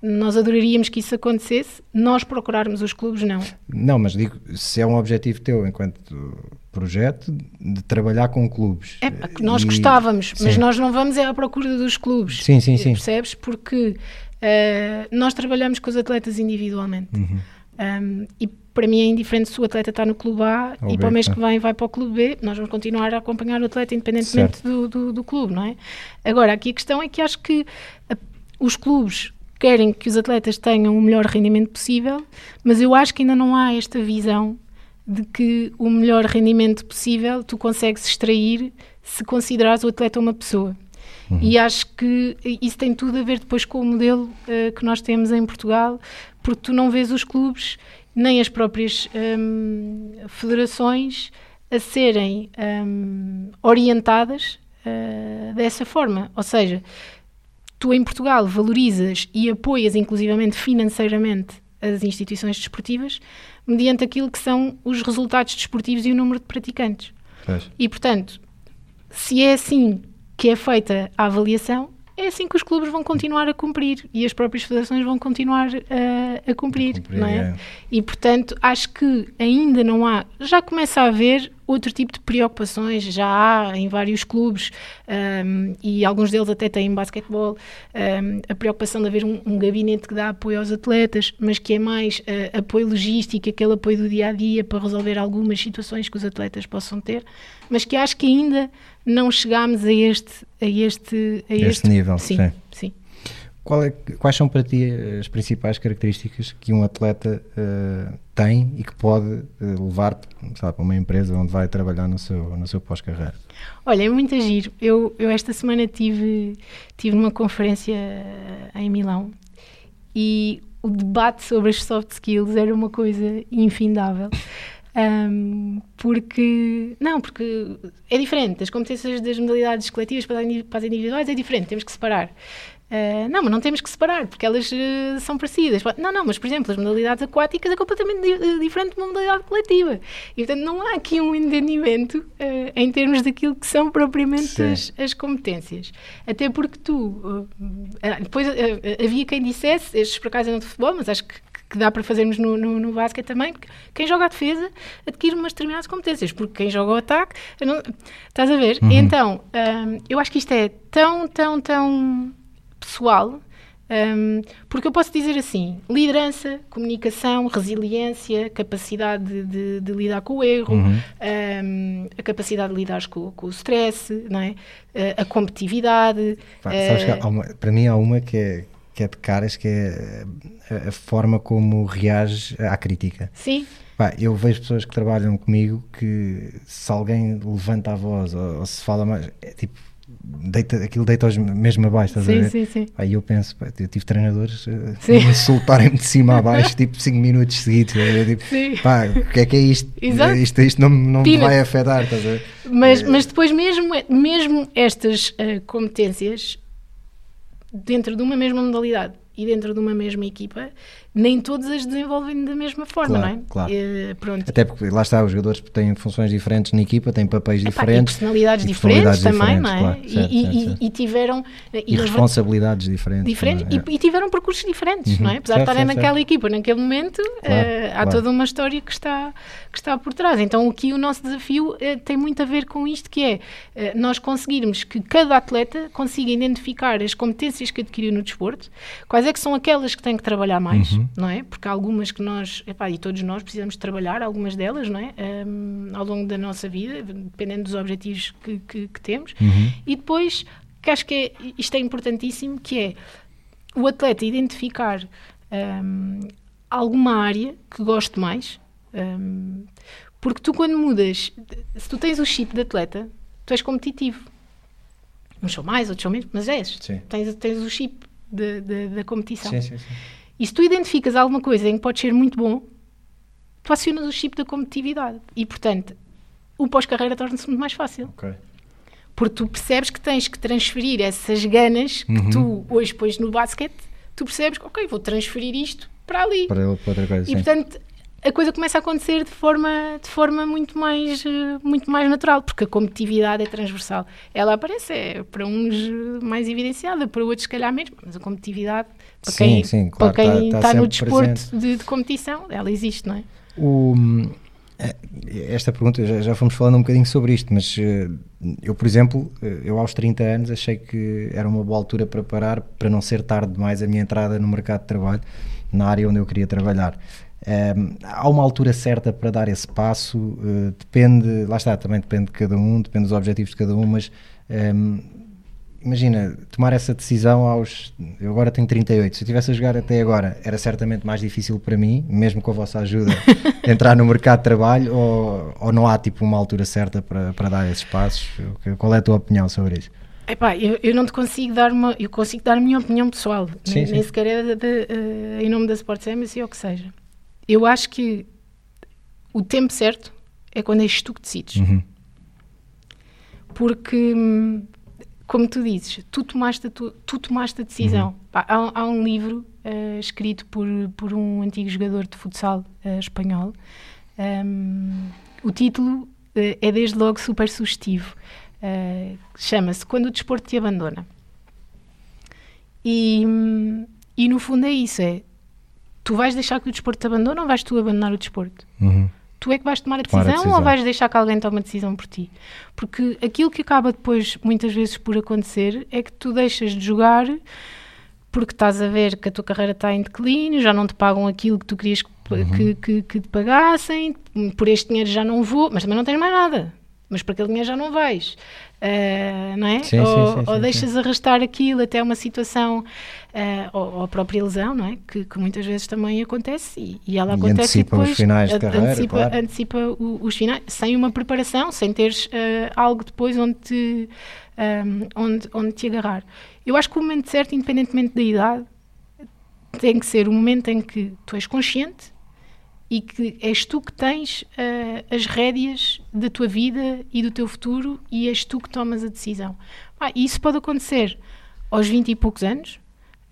nós adoraríamos que isso acontecesse. Nós procurarmos os clubes, não. Não, mas digo, se é um objetivo teu enquanto projeto de trabalhar com clubes. É nós E- gostávamos, mas Sim. nós não vamos é à procura dos clubes. Sim, sim, sim. Percebes? Porque eh, nós trabalhamos com os atletas individualmente. Uhum. Um, e para mim é indiferente se o atleta está no clube A Ou e B, para o mês é. que vem vai para o clube B, nós vamos continuar a acompanhar o atleta independentemente do, do, do clube, não é? Agora, aqui a questão é que acho que a- os clubes querem que os atletas tenham o melhor rendimento possível, mas eu acho que ainda não há esta visão de que o melhor rendimento possível tu consegues extrair se considerares o atleta uma pessoa. E acho que isso tem tudo a ver depois com o modelo eh, que nós temos em Portugal, porque tu não vês os clubes nem as próprias hum, federações a serem hum, orientadas eh, dessa forma. Ou seja, tu em Portugal valorizas e apoias inclusivamente financeiramente as instituições desportivas mediante aquilo que são os resultados desportivos e o número de praticantes. Pois. E, portanto, se é assim que é feita a avaliação, é assim que os clubes vão continuar a cumprir e as próprias federações vão continuar eh, a cumprir, cumprir, não é? é. E, portanto, acho que ainda não há, já começa a haver outro tipo de preocupações, já há em vários clubes ahm, e alguns deles até têm basquetebol ahm, a preocupação de haver um, um gabinete que dá apoio aos atletas, mas que é mais eh, apoio logístico, aquele apoio do dia a dia para resolver algumas situações que os atletas possam ter, mas que acho que ainda não chegámos a este a este a Este nível, sim, sim. sim. É, quais são para ti as principais características que um atleta uh, tem e que pode uh, levar sabe, para uma empresa onde vai trabalhar no seu, no seu pós-carreira? Olha, é muito agir. Eu, eu esta semana tive, tive numa conferência em Milão e o debate sobre as soft skills era uma coisa infindável. Um, porque não, porque é diferente. As competências das modalidades coletivas para as individuais é diferente, temos que separar. Uh, não, mas não temos que separar, porque elas uh, são parecidas. Não, não, mas por exemplo, as modalidades aquáticas é completamente di eh, diferente de uma modalidade coletiva. E portanto não há aqui um entendimento uh, em termos daquilo que são propriamente as, as, competências. Até porque tu. depois havia quem dissesse, estes por acaso eram de futebol, mas acho que que dá para fazermos no, no, no basquete também, porque quem joga a defesa adquire umas determinadas competências, porque quem joga o ataque, não, estás a ver? Uhum. Então, um, eu acho que isto é tão, tão, tão pessoal, um, porque eu posso dizer assim: liderança, comunicação, resiliência, capacidade de, de, lidar com o erro, uhum. um, a capacidade de lidar com, com o stress, não é? Uh, a competitividade. Pá, uh, uma, para mim há uma que é, que é de caras, que é a, a forma como reage à crítica. Sim. Pá, eu vejo pessoas que trabalham comigo que se alguém levanta a voz ou, ou se fala mais, é tipo deita, aquilo deita-os mesmo abaixo, estás sim, a ver? Sim, sim. Aí eu penso, pá, eu tive treinadores uh, insultarem-me de cima a baixo, tipo 5 minutos seguidos. Tipo, sim. pá, o que é que é isto? Exato. Isto, isto não, não me vai afetar, estás a ver? Mas, é. mas depois, mesmo, mesmo estas uh, competências, dentro de uma mesma modalidade e dentro de uma mesma equipa, nem todos as desenvolvem da mesma forma, claro, não é? Claro. Uh, pronto. Até porque lá está, os jogadores têm funções diferentes na equipa, têm papéis Epá, diferentes. E personalidades, e diferentes, também, não é? Claro, certo, e, certo, certo. e, tiveram. E, responsabilidades diferentes. diferentes é? e, tiveram percursos diferentes, uhum. não é? Apesar de estarem naquela equipa naquele momento, uh, há toda uma história que está, que está por trás. Então aqui o nosso desafio uh, tem muito a ver com isto, que é nós conseguirmos que cada atleta consiga identificar as competências que adquiriu no desporto, quais é que são aquelas que tem que trabalhar mais, uhum. Não é? Porque há algumas que nós, epá, e todos nós precisamos trabalhar, algumas delas, não é? Um, ao longo da nossa vida, dependendo dos objetivos que, que, que temos. Uhum. E depois, que acho que é, isto é importantíssimo, que é o atleta identificar um, alguma área que goste mais, um, porque tu quando mudas, se tu tens o chip de atleta, tu és competitivo. Uns são mais, outros são menos, mas és. Tens, tens o chip da competição. Sim, sim, sim. E se tu identificas alguma coisa em que pode ser muito bom, tu acionas o chip da competitividade. E, portanto, o pós-carreira torna-se muito mais fácil. Okay. Porque tu percebes que tens que transferir essas ganas que uhum. tu hoje pões no basquete, tu percebes que, ok, vou transferir isto para ali. Para, para outra coisa, e, sim. portanto, a coisa começa a acontecer de forma, de forma muito, mais, eh, muito mais natural, porque a competitividade é transversal. Ela aparece, é para uns mais evidenciada, para outros, se calhar, mesmo, mas a competitividade, para sim, quem, sim, claro, para quem está, está, no desporto de, de, competição, ela existe, não é? O, eh, esta pergunta, já, já fomos falando um bocadinho sobre isto, mas eh, eu, por exemplo, eu aos 30 anos achei que era uma boa altura para parar, para não ser tarde demais a minha entrada no mercado de trabalho, na área onde eu queria trabalhar. Um, há uma altura certa para dar esse passo, uh, depende, lá está, também depende de cada um, depende dos objetivos de cada um, mas um, imagina, tomar essa decisão aos. Eu agora tenho 38, se eu estivesse a jogar até agora, era certamente mais difícil para mim, mesmo com a vossa ajuda, entrar no mercado de trabalho, ou, ou não há tipo uma altura certa para, para dar esses passos? Qual é a tua opinião sobre isso? Epá, eu, eu não te consigo dar uma. Eu consigo dar a minha opinião pessoal, sim, nem, sim. nem sequer é de, de, uh, em nome da Sports Embassy ou o que seja eu acho que o tempo certo é quando és tu que decides. Uhum. Porque, como tu dizes, tu tomaste a, tu, tu tomaste a decisão. Uhum. há, há, um livro uh, escrito por, por um antigo jogador de futsal uh, espanhol. Um, o título uh, é desde logo super sugestivo. Chama-se Quando o Desporto te abandona. E, e no fundo é isso: é tu vais deixar que o desporto te abandone ou vais tu abandonar o desporto? Uhum. Tu é que vais tomar a, decisão, a decisão, ou vais deixar que alguém tome a decisão por ti? Porque aquilo que acaba depois, muitas vezes, por acontecer é que tu deixas de jogar porque estás a ver que a tua carreira está em declínio, já não te pagam aquilo que tu querias que, uhum. que, que, que te pagassem, por este dinheiro já não vou, mas também não tens mais nada mas para aquele dinheiro já não vais. Uh, não é? Sim, ou, sim, sim, ou deixas arrastar aquilo até uma situação, uh, ou, ou a própria lesão, não é? Que, que muitas vezes também acontece e, e ela E acontece antecipa e os depois finais de a- carreira, antecipa, claro. antecipa o- os finais, sem uma preparação, sem teres uh, algo depois onde te, um, onde, onde te agarrar. Eu acho que o momento certo, independentemente da idade, tem que ser o momento em que tu és consciente e que és tu que tens ah, as rédeas da tua vida e do teu futuro e és tu que tomas a decisão. Ah, isso pode acontecer aos 20 e poucos anos,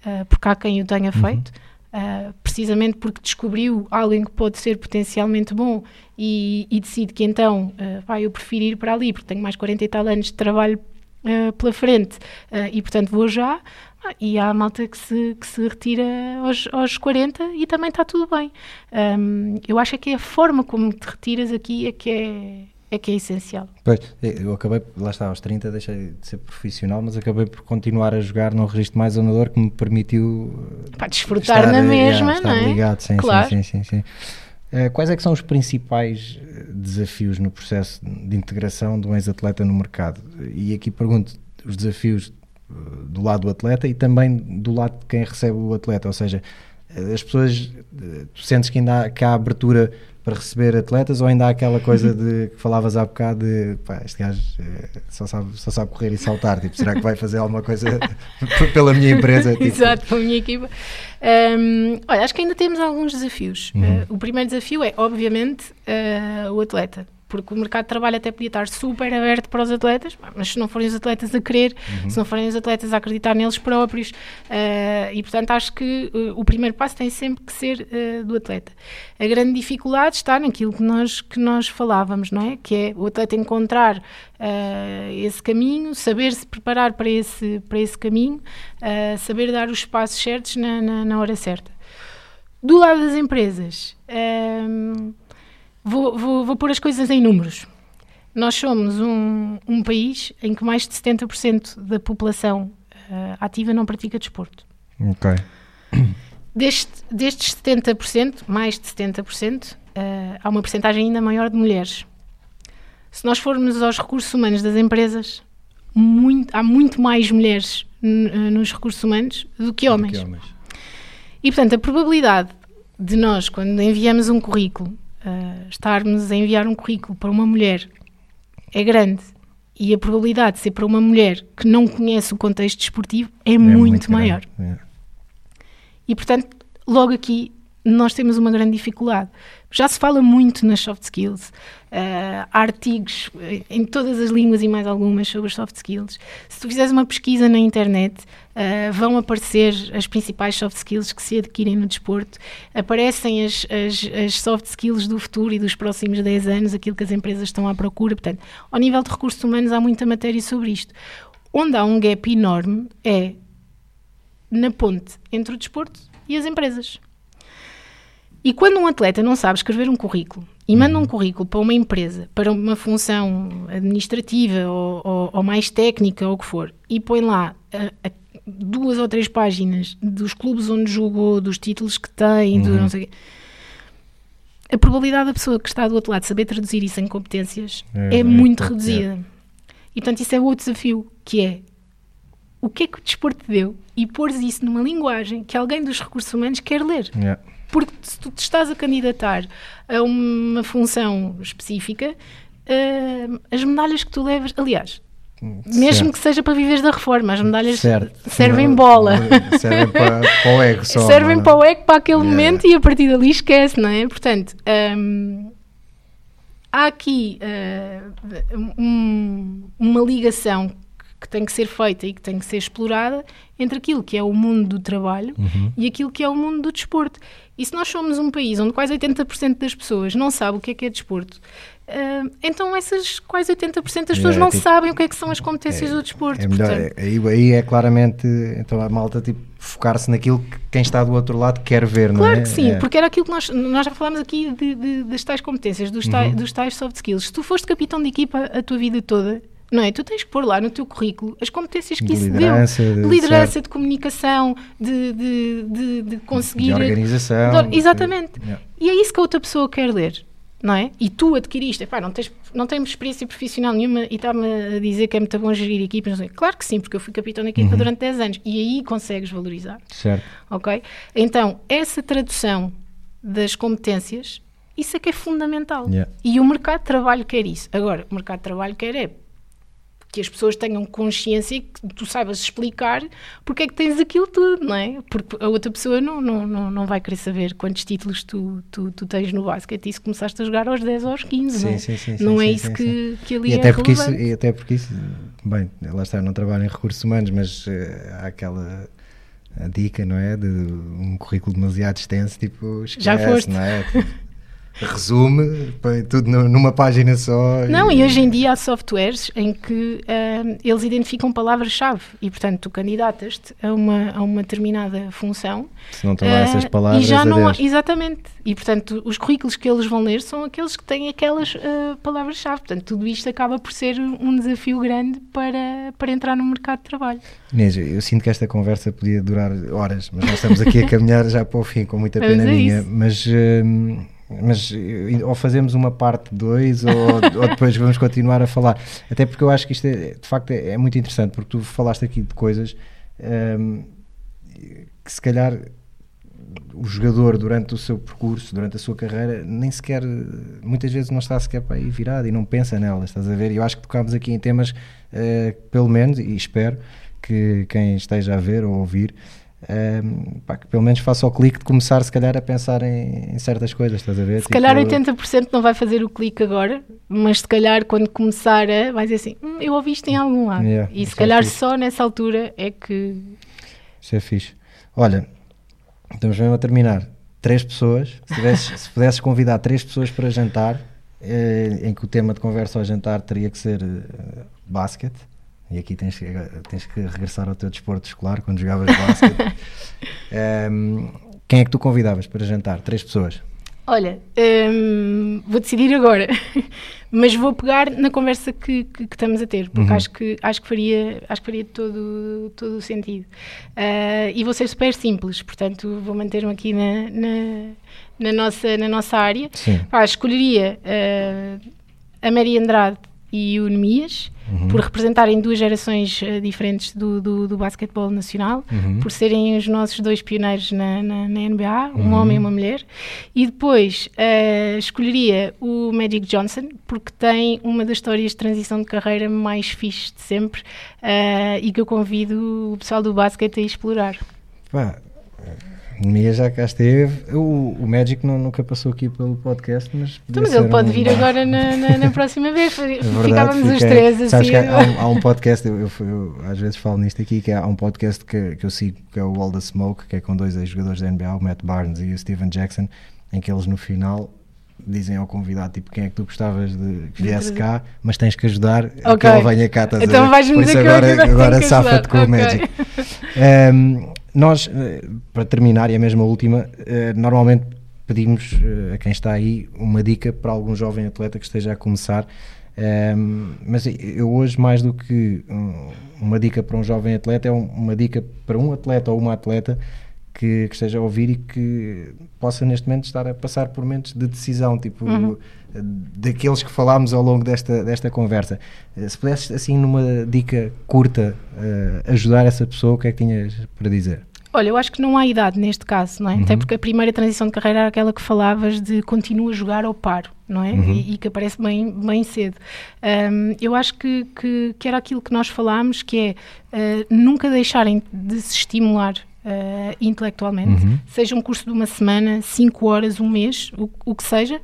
ah, porque há quem o tenha feito, ah, precisamente porque descobriu alguém que pode ser potencialmente bom e, e decide que então, ah, vai, eu prefiro ir para ali porque tenho mais 40 e tal anos de trabalho ah, pela frente ah, e portanto vou já. Ah, e há a malta que se, que se retira aos, aos 40 e também está tudo bem. Ahm, eu acho é que é a forma como te retiras aqui é que é, é, que é essencial. Pois, eu acabei, lá está, aos 30 deixei de ser profissional, mas acabei por continuar a jogar num registro mais amador que me permitiu eh, Para desfrutar estar, na eh, mesma, estar não é? ligado, sim, Claro. sim, sim, sim, sim. Eh, Quais é que são os principais desafios no processo de integração de um ex-atleta no mercado? E aqui pergunto os desafios do lado do atleta e também do lado de quem recebe o atleta, ou seja, as pessoas, tu sentes que ainda há, que há abertura para receber atletas ou ainda há aquela coisa de que falavas há bocado de pá, este gajo eh, só sabe, só sabe correr e saltar, tipo, será que vai fazer alguma coisa pela minha empresa? Tipo, Exato, para a minha equipa. Ahm, olha, acho que ainda temos alguns desafios. Uhum. Ah, o primeiro desafio é, obviamente, ah, o atleta. Porque o mercado de trabalho até podia estar super aberto para os atletas, mas se não forem os atletas a querer, Uhum. se não forem os atletas a acreditar neles próprios, ah, e portanto acho que ah, o primeiro passo tem sempre que ser ah, do atleta. A grande dificuldade está naquilo que nós, que nós falávamos, não é? Que é o atleta encontrar esse caminho, saber se preparar para esse, para esse caminho, saber dar os passos certos na, na, na hora certa. Do lado das empresas, ahm, vou, vou, vou pôr as coisas em números. Nós somos um, um país em que mais de 70% da população ah, ativa não pratica desporto. Ok. Deste, destes 70%, mais de 70%, ah, há uma porcentagem ainda maior de mulheres. Se nós formos aos recursos humanos das empresas, muito- há muito mais mulheres ah, nos recursos humanos do que homens. Que homens. E portanto, a probabilidade de nós, quando enviamos um currículo, ah, estarmos a enviar um currículo para uma mulher é grande. E a probabilidade de ser para uma mulher que não conhece o contexto desportivo é, É muito, maior. grande. É. E portanto, logo aqui nós temos uma grande dificuldade. Já se fala muito nas soft skills, ah, há artigos eh, em todas as línguas e mais algumas sobre as soft skills. Se tu fizeres uma pesquisa na internet, ah, vão aparecer as principais soft skills que se adquirem no desporto, aparecem as, as, as soft skills do futuro e dos próximos 10 anos, aquilo que as empresas estão à procura. Portanto, ao nível de recursos humanos, há muita matéria sobre isto. Onde há um gap enorme é na ponte entre o desporto e as empresas. E quando um atleta não sabe escrever um currículo e manda um currículo para uma empresa, para uma função administrativa ou, ou- ou mais técnica ou o que for, e põe lá ah, ah, duas ou três páginas dos clubes onde jogou, dos títulos que tem, do não sei quê, a probabilidade da pessoa que está do outro lado saber traduzir isso em competências É, é, é muito pouco, reduzida. E portanto, isso é outro desafio, que é o que é que o desporto te deu e pôres isso numa linguagem que alguém dos recursos humanos quer ler. Yeah. Porque se tu te estás a candidatar a uma função específica, eh, as medalhas que tu levas, aliás, mesmo Certo. que seja para viveres da reforma, as medalhas Certo. servem Não- bola. Servem para, para o ego só. servem não é? para o ego para aquele Yeah. momento e a partir dali esquece, não é? Portanto, hum, há aqui eh, um- uma ligação que- tem que ser feita e que tem que ser explorada entre aquilo que é o mundo do trabalho Uhum. e aquilo que é o mundo do desporto. E se nós somos um país onde quase 80% das pessoas não sabe o que é que é desporto, eh, então essas quase 80% das pessoas É, não tipo, sabem o que é que são as competências do desporto. É melhor, portanto. é- aí, aí é claramente então a malta tipo, focar-se naquilo que quem está do outro lado quer ver, não é? Claro que sim, É. porque era aquilo que nós, nós já falámos aqui de, de- das tais competências, dos Uhum. tais, dos tais soft skills. Se tu foste capitão de equipa a tua vida toda, não é? Tu tens que pôr lá no teu currículo as competências que De isso liderança, deu. de- De liderança, certo. de comunicação, de, de, de, de conseguir. de organização. de- exatamente. yeah. E é isso que a outra pessoa quer ler. não é? E tu adquiriste, epá, não, tens, não temos experiência profissional nenhuma e está-me a dizer que é muito bom gerir equipas. Claro que sim, porque eu fui capitão da equipa uhum. durante 10 anos e aí consegues valorizar. Certo. Ok? Então, essa tradução das competências, isso é que é fundamental. Yeah. E o mercado de trabalho quer isso. Agora, o mercado de trabalho quer é que as pessoas tenham consciência e que tu saibas explicar porque é que tens aquilo tudo, não é? Porque a outra pessoa não, não, não, não vai querer saber quantos títulos tu, tu, tu tens no basquete e se começaste a jogar aos 10 ou aos 15, sim, não é? Sim, sim, não é isso que, que ali e é até porque relevante. isso E até porque isso, bem, lá está, não trabalho em recursos humanos, mas uh, há aquela dica, não é? De um currículo demasiado extenso, tipo, esquece, Já foste. não é? Resume tudo numa página só. Não, e hoje em dia há softwares em que uh, eles identificam palavras-chave e, portanto, tu candidatas-te a uma, a uma determinada função. Se não estão lá uh, essas palavras, e já não há, Exatamente. E, portanto, os currículos que eles vão ler são aqueles que têm aquelas uh, palavras-chave. Portanto, tudo isto acaba por ser um desafio grande para, para entrar no mercado de trabalho. Inês, eu sinto que esta conversa podia durar horas, mas nós estamos aqui a caminhar já para o fim, com muita pena é minha. Mas hum, mas eh, ou fazemos uma parte 2 ou, ou, depois vamos continuar a falar. Até porque eu acho que isto é, de facto é, é muito interessante, porque tu falaste aqui de coisas um, que se calhar o jogador durante o seu percurso, durante a sua carreira, nem sequer, muitas vezes não está sequer para aí virado e não pensa nelas, estás a ver? E eu acho que tocámos aqui em temas, uh, pelo menos, e espero que quem esteja a ver ou a ouvir um, pá, que pelo menos faça o clique de começar se calhar a pensar em, em certas coisas, estás a ver? Se tipo, calhar 80% não vai fazer o clique agora, mas se calhar quando começar a, vai dizer assim, hum, eu ouvi isto em algum lado. Yeah, e se é calhar é só nessa altura é que... Isso é fixe. Olha, estamos mesmo a terminar. Três pessoas, se, tivesses, se pudesses convidar três pessoas para jantar, eh, em que o tema de conversa ao jantar teria que ser eh, basquete, e aqui tens, tens que regressar ao teu desporto escolar quando jogavas basquete. um, quem é que tu convidavas para jantar? Três pessoas. Olha, um, vou decidir agora, mas vou pegar na conversa que, que, que estamos a ter, porque uhum. acho, que, acho que faria, acho que faria todo, todo o sentido. Uh, e vou ser super simples, portanto vou manter-me aqui na, na, na, nossa, na nossa área. Sim. Ah, escolheria uh, a Mary Andrade e o Nemias, uhum. por representarem duas gerações uh, diferentes do, do, do basquetebol nacional, uhum. por serem os nossos dois pioneiros na, na, na NBA, um uhum. homem e uma mulher. E depois uh, escolheria o Magic Johnson, porque tem uma das histórias de transição de carreira mais fixe de sempre uh, e que eu convido o pessoal do basquete a explorar. Pá, Mia já cá esteve. O, o Magic não, nunca passou aqui pelo podcast, mas. Então, mas ele pode um... vir agora na, na, na próxima vez. É verdade, Ficávamos fiquei, os três assim. há, há, um, podcast, eu, eu, eu, às vezes falo nisto aqui, que há um podcast que, que eu sigo, que é o All the Smoke, que é com dois ex-jogadores da NBA, o Matt Barnes e o Steven Jackson, em que eles no final dizem ao convidado tipo quem é que tu gostavas de que viesse cá, mas tens que ajudar okay. que ele venha cá. Estás então vais-me dizer agora, que eu agora safa-te com okay. o Magic. Um, nós, eh, para terminar, e a mesma última, eh, normalmente pedimos eh, a quem está aí uma dica para algum jovem atleta que esteja a começar. mas eu hoje, mais do que uma dica para um jovem atleta, é uma dica para um atleta ou uma atleta que, que, esteja a ouvir e que possa neste momento estar a passar por momentos de decisão, tipo uhum. daqueles que falámos ao longo desta, desta conversa. Se pudesses, assim, numa dica curta, uh, ajudar essa pessoa, o que é que tinhas para dizer? Olha, eu acho que não há idade neste caso, não é? Uhum. Até porque a primeira transição de carreira era aquela que falavas de continua a jogar ao paro, não é? Uhum. E, e, que aparece bem, bem cedo. Um, eu acho que, que, que, era aquilo que nós falámos, que é uh, nunca deixarem de se estimular Uh, intelectualmente, uhum. seja um curso de uma semana, cinco horas, um mês, o, o que seja,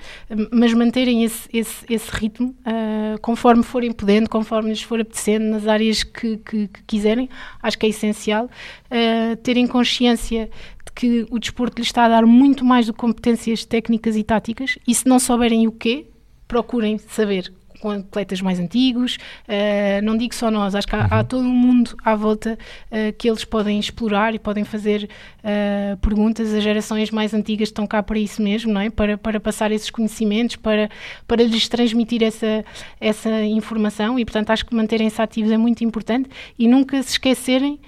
mas manterem esse, esse, esse ritmo uh, conforme forem podendo, conforme lhes for apetecendo, nas áreas que, que, que quiserem. Acho que é essencial uh, terem consciência de que o desporto lhes está a dar muito mais do que competências técnicas e táticas, e se não souberem o quê, procurem saber com atletas mais antigos, uh, não digo só nós, acho que há, uhum. há todo um mundo à volta uh, que eles podem explorar e podem fazer uh, perguntas. As gerações mais antigas estão cá para isso mesmo, não é? Para, para passar esses conhecimentos, para, para lhes transmitir essa, essa informação e, portanto, acho que manterem-se ativos é muito importante e nunca se esquecerem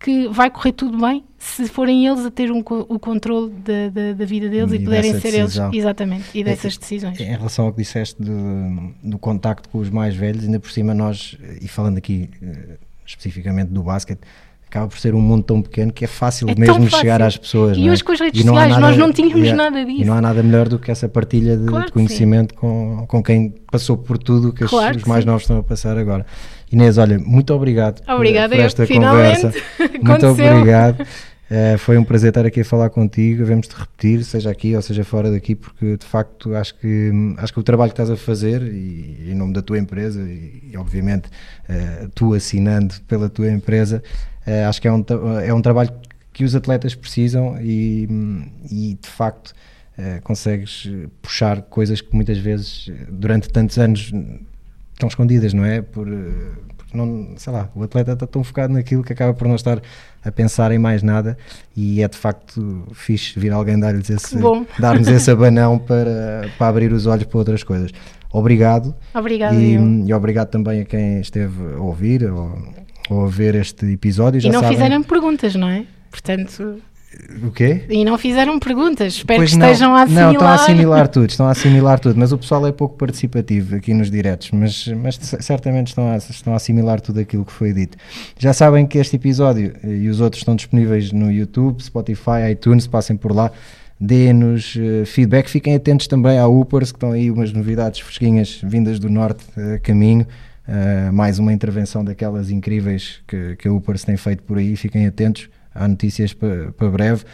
que vai correr tudo bem se forem eles a ter um, o controle da, da, da, vida deles e, e puderem ser decisão. eles, exatamente, e dessas é, decisões. Em relação ao que disseste do, do contacto com os mais velhos, ainda por cima nós, e falando aqui uh, especificamente do basquete, acaba por ser um mundo tão pequeno que é fácil é mesmo fácil. chegar às pessoas. E é? hoje com as redes sociais nada, nós não tínhamos nada disso. E não há nada melhor do que essa partilha de, claro de conhecimento com, com quem passou por tudo que claro os, os mais novos estão a passar agora. Inês, olha, muito obrigado Obrigada, por, por esta eu, conversa. muito obrigado. Uh, foi um prazer estar aqui a falar contigo. Devemos-te repetir, seja aqui ou seja fora daqui, porque de facto acho que, acho que o trabalho que estás a fazer, e, em nome da tua empresa, e, e obviamente uh, tu assinando pela tua empresa, uh, acho que é um, é um trabalho que os atletas precisam e, e de facto consegues puxar coisas que muitas vezes durante tantos anos estão escondidas, não é? Por, porque não, sei lá, o atleta está tão focado naquilo que acaba por não estar a pensar em mais nada e é de facto fixe vir alguém dar-lhes esse, dar-nos esse abanão para, para abrir os olhos para outras coisas. Obrigado. Obrigado. E, e obrigado também a quem esteve a ouvir ou, ou a ver este episódio. Já e não sabem... fizeram perguntas, não é? Portanto, o quê? E não fizeram perguntas. Espero pois que não. estejam a assimilar. Não, estão a assimilar tudo, estão a assimilar tudo, mas o pessoal é pouco participativo aqui nos diretos, mas, mas certamente estão a, estão a assimilar tudo aquilo que foi dito. Já sabem que este episódio e os outros estão disponíveis no YouTube, Spotify, iTunes, passem por lá, deem-nos uh, feedback, fiquem atentos também à Upers, que estão aí umas novidades fresquinhas vindas do norte a uh, caminho. Uh, mais uma intervenção daquelas incríveis que, que a Upers tem feito por aí, fiquem atentos há notícias para, para breve.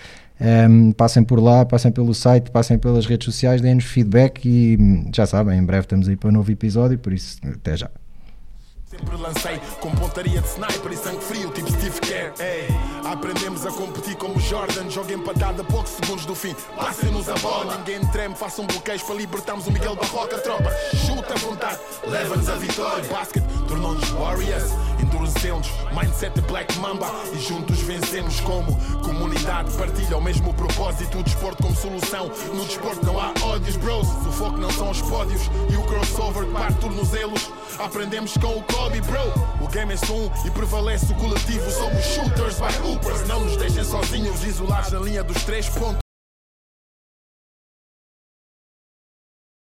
Um, passem por lá, passem pelo site, passem pelas redes sociais, deem-nos feedback e hum, já sabem, em breve estamos aí para um novo episódio, por isso até já. Sempre lancei com pontaria de sniper e sangue frio, tipo Steve Kerr. Ei, aprendemos a competir como Jordan. Joga empatada a poucos segundos do fim. Passem-nos a bola, ninguém treme. Façam bloqueios para libertarmos o Miguel Barroca. Tropa, chuta a vontade, leva-nos a vitória. Basket tornou-nos Warriors, endurecemos. Mindset Black Mamba e juntos vencemos como comunidade. Partilha o mesmo propósito. O desporto como solução. No desporto não há ódios, bros. O foco não são os pódios e o crossover que parte tornozelos. Aprendemos com o Kobe, bro. O game é som e prevalece o coletivo. Somos shooters by hoopers. Não nos deixem sozinhos, isolados na linha dos três pontos.